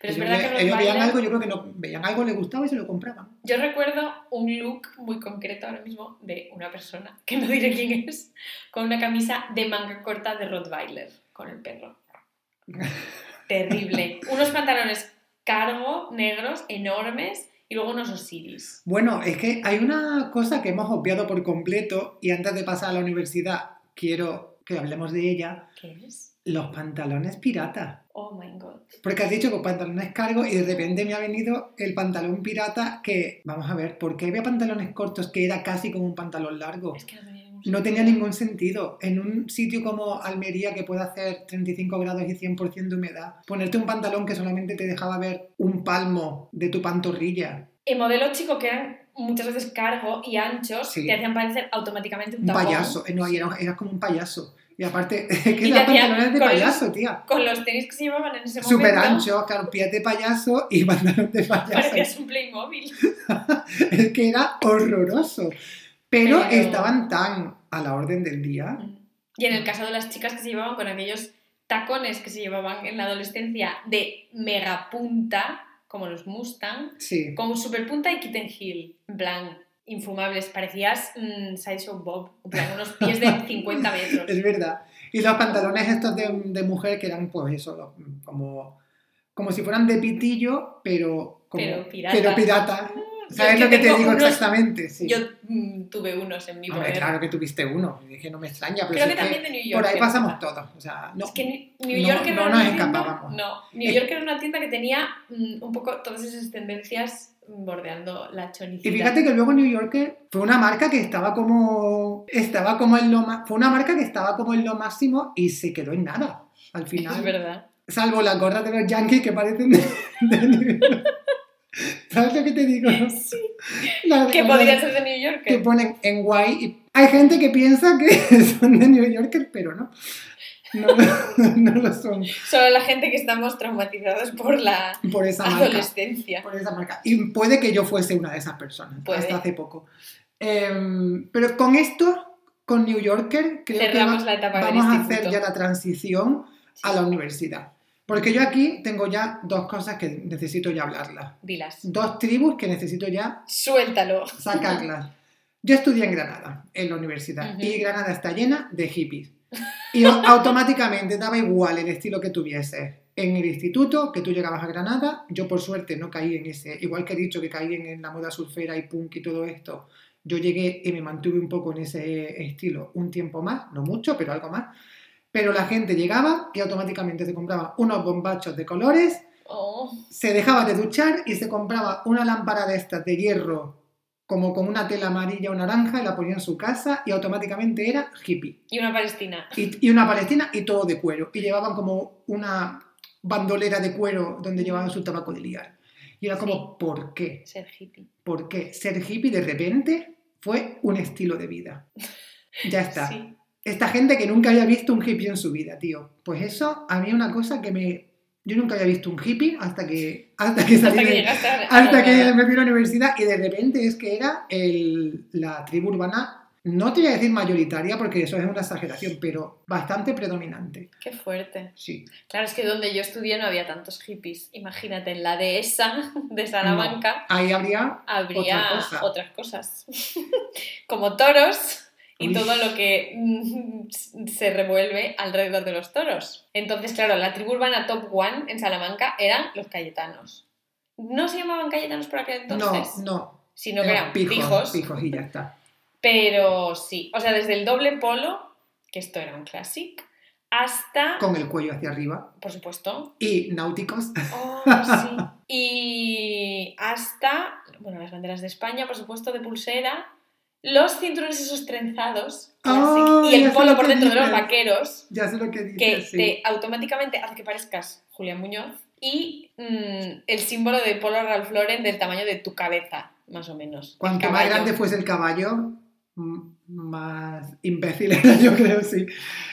Pero es verdad ve- que los ellos veían algo, yo creo que no, veían algo, les gustaba y se lo compraban. Yo recuerdo un look muy concreto ahora mismo de una persona, que no diré quién es, con una camisa de manga corta de Rottweiler, con el perro. Terrible. Unos pantalones cargo, negros, enormes, y luego unos osiris. Bueno, es que hay una cosa que hemos obviado por completo y antes de pasar a la universidad quiero que hablemos de ella, ¿Qué es? los pantalones piratas. Oh my god. Porque has dicho que pantalones cargos y de repente me ha venido el pantalón pirata que, vamos a ver, ¿por qué había pantalones cortos que era casi como un pantalón largo? Es que no tenía ningún No tenía sentido. ningún sentido. En un sitio como Almería que puede hacer 35 grados y 100% de humedad, ponerte un pantalón que solamente te dejaba ver un palmo de tu pantorrilla, En modelos chicos que eran muchas veces cargo y anchos, Sí. te hacían parecer automáticamente un, un payaso. Eh, No, y era- eras como un payaso. Y aparte, que hacía pantalones de payaso, tía. Con los tenis que se llevaban en ese momento. Súper anchos, claro, pies de payaso y pantalón de payaso. Parecías un Playmobil. Es que era horroroso. Pero, Pero- estaban tan a la orden del día. Y en el caso de las chicas que se llevaban con aquellos tacones que se llevaban en la adolescencia de mega punta, como los Mustang, Sí. con super punta y kitten heel, en plan, infumables. Parecías mm, Sideshow Bob, en plan, unos pies de 50 metros. Es verdad. Y los pantalones estos de, de mujer que eran, pues eso, los- como, como si fueran de pitillo, pero como, Pero pirata. pero pirata. ¿Sabes es que lo que te digo unos- exactamente? Sí. Yo mm, tuve unos en mi poder. claro que tuviste uno. Y dije, no me extraña, pero Creo si que es también de New York. por ahí pasamos todos. O sea, no. Es que New- New no- York era no una nos tienda- escapábamos. No, New York era una tienda que tenía mm, un poco todas esas tendencias bordeando la Y chonicidad. fíjate que luego New Yorker fue una marca que estaba como estaba como en lo fue una marca que estaba como en lo máximo y se quedó en nada al Es final. verdad. Salvo las gorras de los Yankees que parecen de, de New York. ¿Sabes lo que te digo? Sí. Las- Que podría ser de New York. que ponen en guay y hay gente que piensa que son de New Yorker, pero no. No, no lo son Solo la gente que estamos traumatizados por la por esa marca. adolescencia. por esa marca. Y puede que yo fuese una de esas personas, Puede. hasta hace poco. Em, pero con esto, con New Yorker, creo Cerramos que la etapa vamos a hacer ya la transición a la universidad. Porque yo aquí tengo ya dos cosas que necesito ya hablarlas. Dilas. Dos tribus que necesito ya Suéltalo. sacarlas. Yo estudié en Granada, en la universidad, y Granada está llena de hippies. Y au- automáticamente daba igual el estilo que tuvieses. En el instituto, que tú llegabas a Granada, yo por suerte no caí en ese, igual que he dicho que caí en, en la moda surfera y punk y todo esto, yo llegué y me mantuve un poco en ese estilo un tiempo más, no mucho, pero algo más. Pero la gente llegaba y automáticamente se compraba unos bombachos de colores Oh, se dejaba de duchar y se compraba una lámpara de estas de hierro, como con una tela amarilla o naranja, y la ponía en su casa y automáticamente era hippie. y una palestina. Y, y una palestina y todo de cuero. Y llevaban como una bandolera de cuero donde llevaban su tabaco de liar. Y era como, ¿por qué? Ser hippie. ¿Por qué? Ser hippie de repente fue un estilo de vida. Ya está. Sí. Esta gente que nunca había visto un hippie en su vida, tío. Pues eso a mí una cosa que me... Yo nunca había visto un hippie hasta que, hasta que salí Hasta que de- llegaste a hasta que me fui a la universidad y de repente es que era el- la tribu urbana, no te voy a decir mayoritaria porque eso es una exageración, pero bastante predominante. Qué fuerte. Sí. Claro, es que donde yo estudié no había tantos hippies. Imagínate, en la dehesa de Salamanca Ahí habría habría Otra cosa. otras cosas. Como toros y Uy. todo lo que mm, se revuelve alrededor de los toros. Entonces, claro, la tribu urbana top one en Salamanca eran los cayetanos. No se llamaban cayetanos por aquel entonces, no, no, sino que eran eran pijos, pijos y ya está. Pero sí, o sea, desde el doble polo, que esto era un classic, hasta, Con el cuello hacia arriba por supuesto, y náuticos. Oh, sí. Y hasta, bueno, las banderas de España, por supuesto, de pulsera, los cinturones esos trenzados, Ah, y ya el polo lo por dentro de los vaqueros, Ya sé lo que dices, que sí. te automáticamente hace que parezcas Julián Muñoz, y mm, el símbolo de polo Ralph Lauren del tamaño de tu cabeza, más o menos. Cuanto más grande fuese el caballo, más imbécil era, yo creo, sí.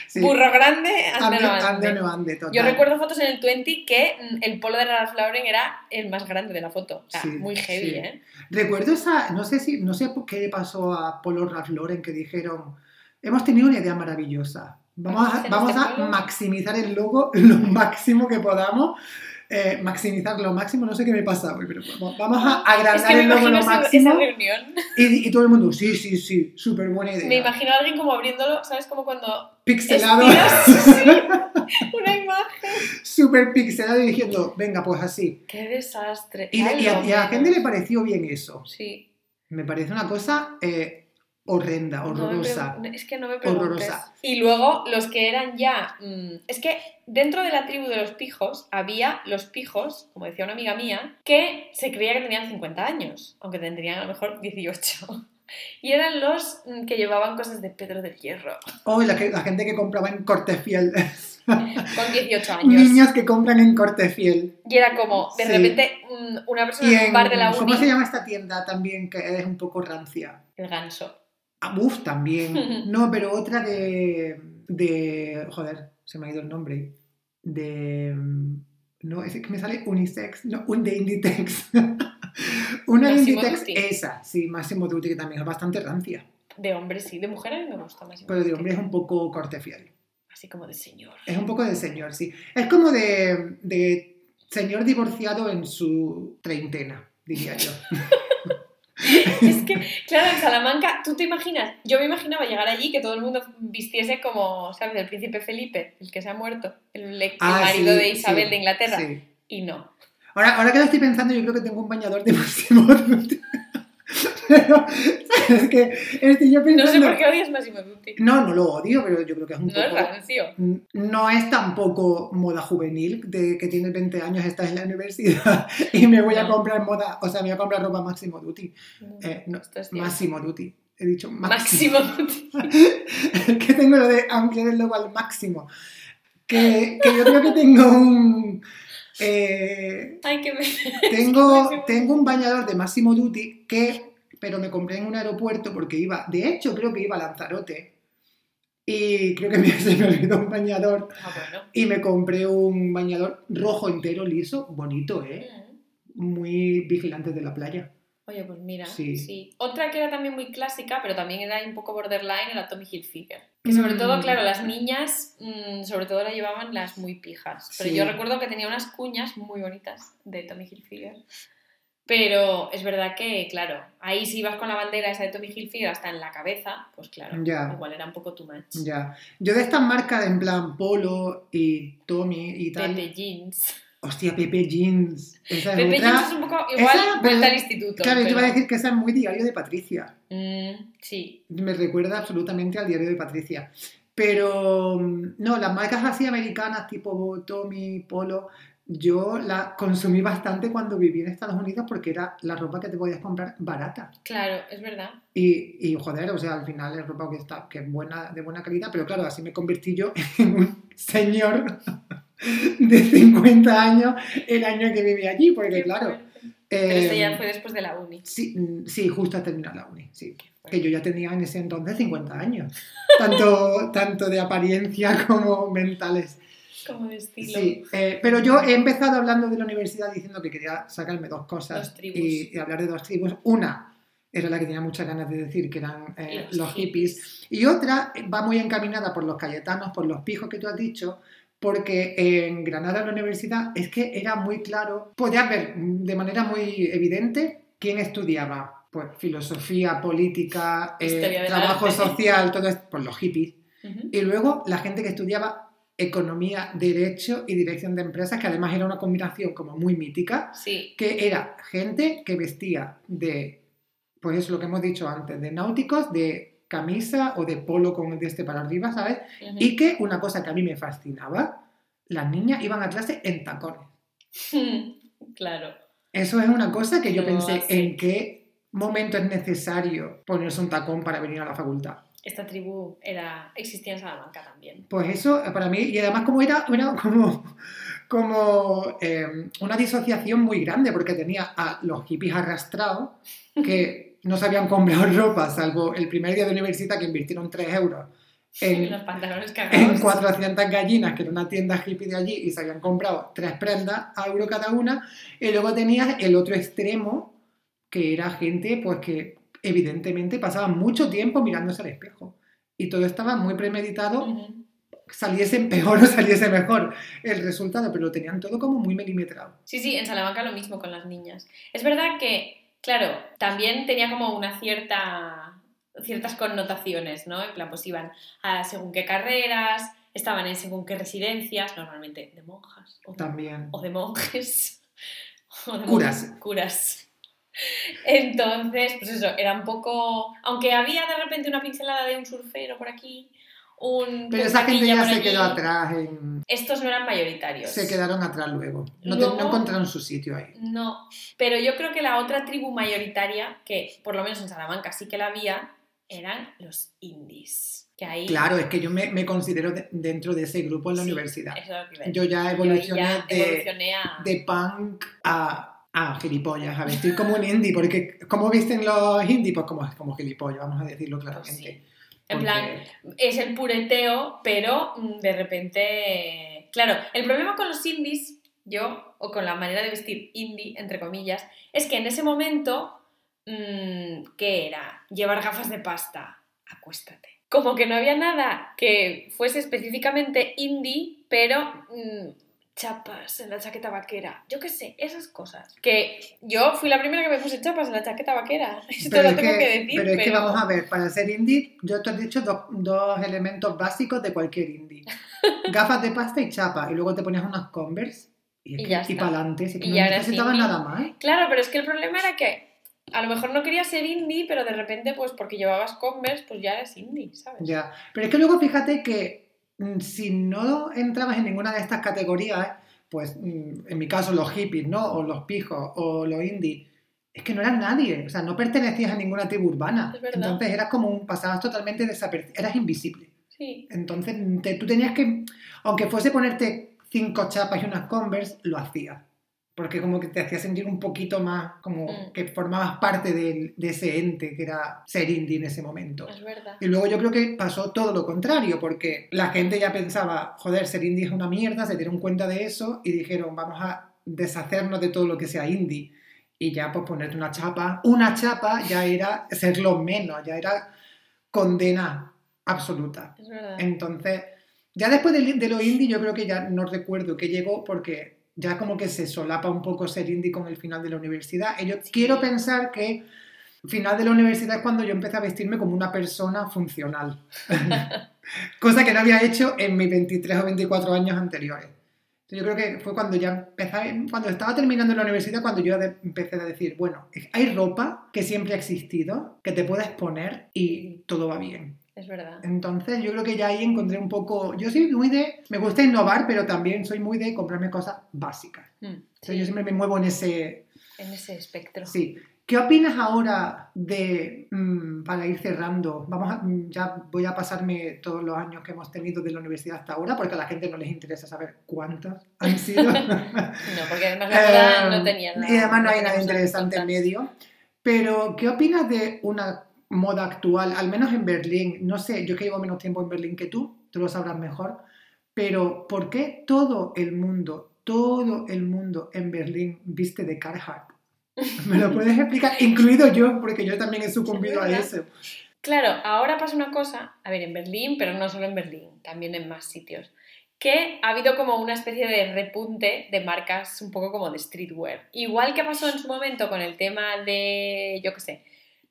sí. Burro grande, ande Ande, no ande. ande o no ande, total. Yo recuerdo fotos en el 20 que mm, el polo de Ralph Lauren era el más grande de la foto. O sea, Sí, muy heavy, sí. ¿eh? Recuerdo esa, no sé si, no sé por qué le pasó a Polo Ralph Lauren que dijeron, hemos tenido una idea maravillosa. Vamos Vamos a vamos este a polo". maximizar el logo lo máximo que podamos. Eh, maximizar lo máximo, no sé qué me pasa hoy, pero vamos- a agrandar Es que me el logo lo máximo esa reunión. y, y todo el mundo, sí, sí, sí, súper buena idea. Me imagino a alguien como abriéndolo, ¿sabes? Como cuando Pixelado, estiras una imagen. súper pixelado y diciendo, venga, pues así. ¡Qué desastre! Y, a, lo y a la gente le pareció bien eso. Sí. Me parece una cosa eh, horrenda, No me horrorosa. es que no me. Horrorosa. Y luego los que eran ya... mm, es que dentro de la tribu de los pijos había los pijos, como decía una amiga mía, que se creía que tenían 50 años, aunque tendrían a lo mejor 18. Y eran los mm, que llevaban cosas de Pedro del Hierro, O la, que- la gente que compraba en corte fiel. con 18 años. Niños que compran en corte fiel. Y era como, de Sí. repente, mm, una persona Y en en, un bar de la uni... ¿Cómo se llama esta tienda también que es un poco rancia? El ganso. Ah, Uf, también. No, pero otra de, de. Joder, se me ha ido el nombre. De. No, es que me sale unisex. No, un de Inditex. Una de Inditex, Dutti. esa, sí, Máximo Duty, que también es bastante rancia. De hombres sí, de mujeres me gusta más. Pero de hombre es un poco corte fiel. Así como de señor. Es un poco de señor, sí. Es como de, de señor divorciado en su treintena, diría yo. Es que, claro, en Salamanca, tú te imaginas, yo me imaginaba llegar allí que todo el mundo vistiese como, ¿sabes? El príncipe Felipe, el que se ha muerto, el, el Ah, marido sí, de Isabel sí, de Inglaterra. sí. Y no. Ahora, ahora que lo estoy pensando, yo creo que tengo un bañador de Máximo. Yo No sé por qué odias Massimo Dutti. No, no lo odio, pero yo creo que es un No es poco... rancio. No es tampoco moda juvenil, de que tienes 20 años, estás en la universidad y me voy a No. comprar moda, o sea, me voy a comprar ropa Máximo Duty. Eh, no, Esto es cierto. Máximo Duty. He dicho máximo. Máximo Dutti. que tengo lo de ampliar el logo al máximo. Que, que yo creo que tengo un... eh, Ay, que me... tengo, tengo un bañador de Máximo Duty que, pero me compré en un aeropuerto porque iba, de hecho creo que iba a Lanzarote y creo que me, se me olvidó un bañador Ah, bueno. y me compré un bañador rojo entero, liso, bonito, ¿eh? Mm. Muy vigilante de la playa. Oye, pues mira, Sí. sí. Otra que era también muy clásica, pero también era un poco borderline, era Tommy Hilfiger. Que sobre todo, Mm. claro, las niñas, mm, sobre todo la llevaban las muy pijas. Pero Sí. yo recuerdo que tenía unas cuñas muy bonitas de Tommy Hilfiger. Pero es verdad que, claro, ahí si ibas con la bandera esa de Tommy Hilfiger hasta en la cabeza, pues claro, Ya. igual era un poco too much. Ya. Yo de estas marcas en plan Polo y Tommy y tal. Pepe Jeans. Hostia, Pepe Jeans. Esa es Pepe otra. Jeans es un poco igual Esa, vuelta pero- al instituto. Claro, yo te iba a pero- decir que esa es muy diario de Patricia. Mm, sí, Me recuerda absolutamente al diario de Patricia. Pero mm, no, las marcas así americanas tipo Tommy, Polo, yo la consumí bastante cuando viví en Estados Unidos porque era la ropa que te podías comprar barata. claro, es verdad. Y, y, joder, o sea, al final es ropa que está que es buena, de buena calidad, pero claro, así me convertí yo en un señor de 50 años el año que viví allí, porque claro. fuerte. Pero esto eh, ya fue después de la uni. Sí, sí, justo a terminar la uni, sí. Que yo ya tenía en ese entonces 50 años, tanto, tanto de apariencia como mentales. Como de estilo. Sí, eh, pero yo he empezado hablando de la universidad diciendo que quería sacarme dos cosas y, y hablar de dos tribus. Una era la que tenía muchas ganas de decir, que eran eh, Los los, hippies. hippies. Y otra va muy encaminada por los cayetanos, por los pijos que tú has dicho, porque en Granada, en la universidad, es que era muy claro, podías ver de manera muy evidente quién estudiaba. Pues filosofía, política, eh, trabajo social, todo esto, pues los hippies. Y luego la gente que estudiaba economía, derecho y dirección de empresas, que además era una combinación como muy mítica, Sí, que era gente que vestía de, pues eso lo que hemos dicho antes, de náuticos, de camisa o de polo con de este para arriba, ¿sabes? Y que una cosa que a mí me fascinaba, las niñas iban a clase en tacones. claro. Eso es una cosa que yo No, pensé sí. en qué momento es necesario ponerse un tacón para venir a la facultad. Esta tribu era, existía en Salamanca también. Pues eso, para mí, y además como era, era como, como eh, una disociación muy grande, porque tenía a los hippies arrastrados que no se habían comprado ropa, salvo el primer día de universidad que invirtieron 3 euros en, Los pantalones en cagados. 400 gallinas, que era una tienda hippie de allí, y se habían comprado tres prendas a euro cada una, y luego tenías el otro extremo, que era gente pues que evidentemente pasaba mucho tiempo mirándose al espejo. Y todo estaba muy premeditado saliese peor o saliese mejor el resultado, pero lo tenían todo como muy milimetrado. Sí, sí, en Salamanca lo mismo con las niñas. Es verdad que, claro, también tenía como una cierta ciertas connotaciones, ¿no? En plan, pues iban a según qué carreras, estaban en según qué residencias, normalmente de monjas. O de, También. O de monjes. o de Curas. mon- Curas. Entonces, pues eso, era un poco... Aunque había de repente una pincelada de un surfero por aquí, un... Pero esa gente ya se allí. quedó atrás, en- Estos no eran mayoritarios. se quedaron atrás luego. No, te- Luego- no encontraron su sitio ahí. No, pero yo creo que la otra tribu mayoritaria, que por lo menos en Salamanca sí que la había, eran los indies. Que ahí... Claro, es que yo me, me considero de- dentro de ese grupo en la Sí, universidad. eso es Yo ya Yo evolucioné ya de, evolucioné a... de punk a, a gilipollas, a vestir como un indie, porque ¿cómo visten los indies? Pues como, como gilipollas, vamos a decirlo claramente. sí. En Porque- plan, es el pureteo, pero mm, de repente... Claro, el problema con los indies, yo, o con la manera de vestir indie, entre comillas, es que en ese momento, mm, ¿qué era? Llevar gafas de pasta, acuéstate. Como que no había nada que fuese específicamente indie, pero mm, chapas en la chaqueta vaquera. Yo qué sé, esas cosas. Que yo fui la primera que me puse chapas en la chaqueta vaquera. Esto Pero lo es, tengo que, que, decir. pero es que vamos a ver, para ser indie, yo te he dicho dos, dos elementos básicos de cualquier indie. Gafas de pasta y chapa, y luego te ponías unas Converse y, Y y para adelante, si Y no indie. nada más. Claro, pero es que el problema era que a lo mejor no querías ser indie, pero de repente, pues porque llevabas Converse, pues ya eres indie, ¿sabes? Ya. Pero es que luego fíjate que si no entrabas en ninguna de estas categorías, pues mm, en mi caso los hippies, ¿no? O los pijos, o los indies, es que no eras nadie, o sea, no pertenecías a ninguna tribu urbana. Es. Entonces eras como un, pasabas totalmente desapercibido, eras invisible. Sí, Entonces te- tú tenías que, aunque fuese ponerte cinco chapas y unas Converse, lo hacías. Porque como que te hacía sentir un poquito más, como Mm. que formabas parte de ese ente que era ser indie en ese momento. es verdad. Y luego yo creo que pasó todo lo contrario, porque la gente ya pensaba, joder, ser indie es una mierda, se dieron cuenta de eso y dijeron, vamos a deshacernos de todo lo que sea indie. Y ya pues ponerte una chapa, una chapa ya era ser lo menos, ya era condena absoluta. Es verdad. Entonces, ya después de, de lo indie yo creo que ya no recuerdo que llegó porque ya como que se solapa un poco ser indie con el final de la universidad. Y yo Sí. quiero pensar que final de la universidad es cuando yo empecé a vestirme como una persona funcional. Cosa que no había hecho en mis 23 o 24 años anteriores. Yo creo que fue cuando ya empecé, cuando estaba terminando la universidad, cuando yo empecé a decir, bueno, hay ropa que siempre ha existido, que te puedes poner y todo va bien. Es verdad. Entonces yo creo que ya ahí encontré un poco, yo soy muy de, me gusta innovar, pero también soy muy de comprarme cosas básicas. Mm, sí, yo siempre me muevo en ese, En ese espectro. sí. ¿Qué opinas ahora de, mm, para ir cerrando, vamos a, mm, ya voy a pasarme todos los años que hemos tenido de la universidad hasta ahora, porque a la gente no les interesa saber cuántos han sido. No, porque además la verdad Eh, no tenía nada. Y además no hay nada interesante en medio. Pero, ¿qué opinas de una moda actual, al menos en Berlín? No sé, yo que llevo menos tiempo en Berlín que tú, tú lo sabrás mejor. Pero, ¿por qué todo el mundo, todo el mundo en Berlín viste de Carhartt? ¿Me lo puedes explicar? Incluido yo, porque yo también he sucumbido a eso. Claro, ahora pasa una cosa, a ver, en Berlín, pero no solo en Berlín, también en más sitios, que ha habido como una especie de repunte de marcas un poco como de streetwear. Igual que pasó en su momento con el tema de, yo qué sé,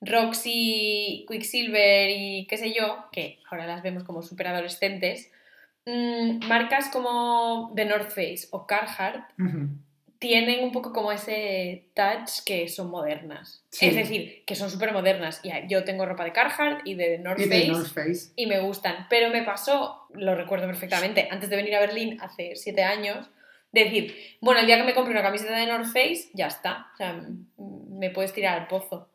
Roxy, Quicksilver y qué sé yo, que ahora las vemos como súper adolescentes, mm, marcas como The North Face o Carhartt tienen un poco como ese touch que son modernas. Sí. Es decir, que son súper modernas. Y Yo tengo ropa de Carhartt y de North Y Face de North Face. y me gustan. Pero me pasó, lo recuerdo perfectamente, antes de venir a Berlín hace siete años, decir, bueno, el día que me compre una camiseta de North Face, ya está. O sea, me puedes tirar al pozo.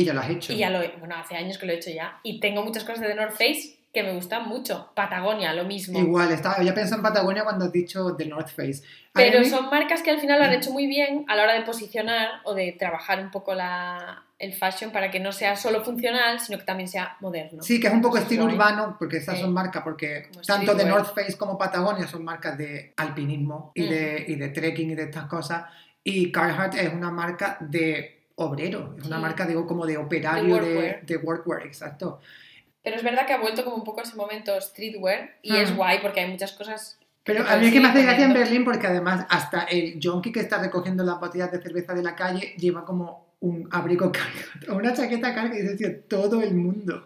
Y ya lo has hecho. Y ya lo he, bueno, hace años que lo he hecho ya. Y tengo muchas cosas de The North Face que me gustan mucho. Patagonia, lo mismo. Igual, estaba, ya pensé en Patagonia cuando has dicho The North Face. Pero mí- son marcas que al final lo han hecho muy bien a la hora de posicionar o de trabajar un poco la, el fashion para que no sea solo funcional, sino que también sea moderno. Sí, que es un poco estilo urbano, porque estas Sí. son marcas, porque Como tanto de. North Face como Patagonia son marcas de alpinismo y, Mm. de, y de trekking y de estas cosas. Y Carhartt es una marca de obrero, es una Sí. marca digo, como de operario, de, workwear. de workwear, exacto. Pero es verdad que ha vuelto como un poco ese momento streetwear y Mm. es guay porque hay muchas cosas. Pero a mí es que me hace gracia en. Berlín porque además hasta el junkie que está recogiendo las botellas de cerveza de la calle lleva como un abrigo cargado, una chaqueta cargada y dices, tío, todo el mundo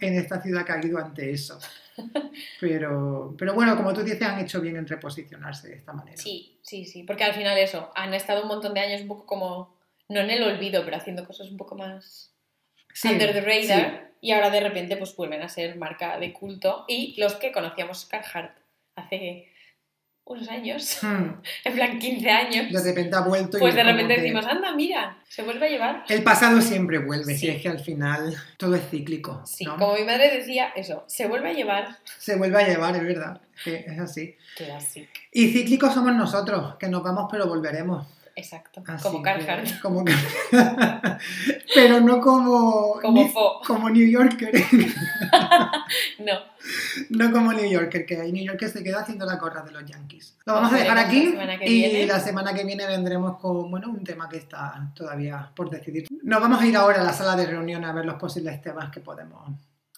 en esta ciudad ha caído ante eso. Pero, pero bueno, como tú dices, han hecho bien en reposicionarse de esta manera. Sí, sí, sí. Porque al final eso, han estado un montón de años un poco como, no en el olvido, pero haciendo cosas un poco más Sí, under the sí. radar. Y ahora de repente pues vuelven a ser marca de culto. Y los que conocíamos Carhartt hace unos años, Hmm, en plan 15 años, De repente ha vuelto y pues es de repente que decimos, anda, mira, se vuelve a llevar. El pasado siempre vuelve, Sí. si es que al final todo es cíclico. Sí, ¿no? como mi madre decía, eso, se vuelve a llevar. Se vuelve a llevar, es verdad. que es así. Clásico. Y cíclicos somos nosotros, que nos vamos pero volveremos. Exacto. Así como que- Carhartt. como pero no como. Como ni- como New Yorker. No. no como New Yorker, que New Yorker se queda haciendo la gorra de los Yankees. Lo vamos a dejar aquí la semana y viene. la semana que viene vendremos con bueno, un tema que está todavía por decidir. Nos vamos a ir ahora a la sala de reuniones a ver los posibles temas que podemos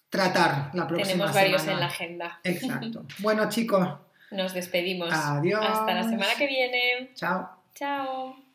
tratar la próxima Tenemos varios semana. en la agenda. Exacto. Bueno, chicos, Nos despedimos. adiós. Hasta la semana que viene. Chao. Chao.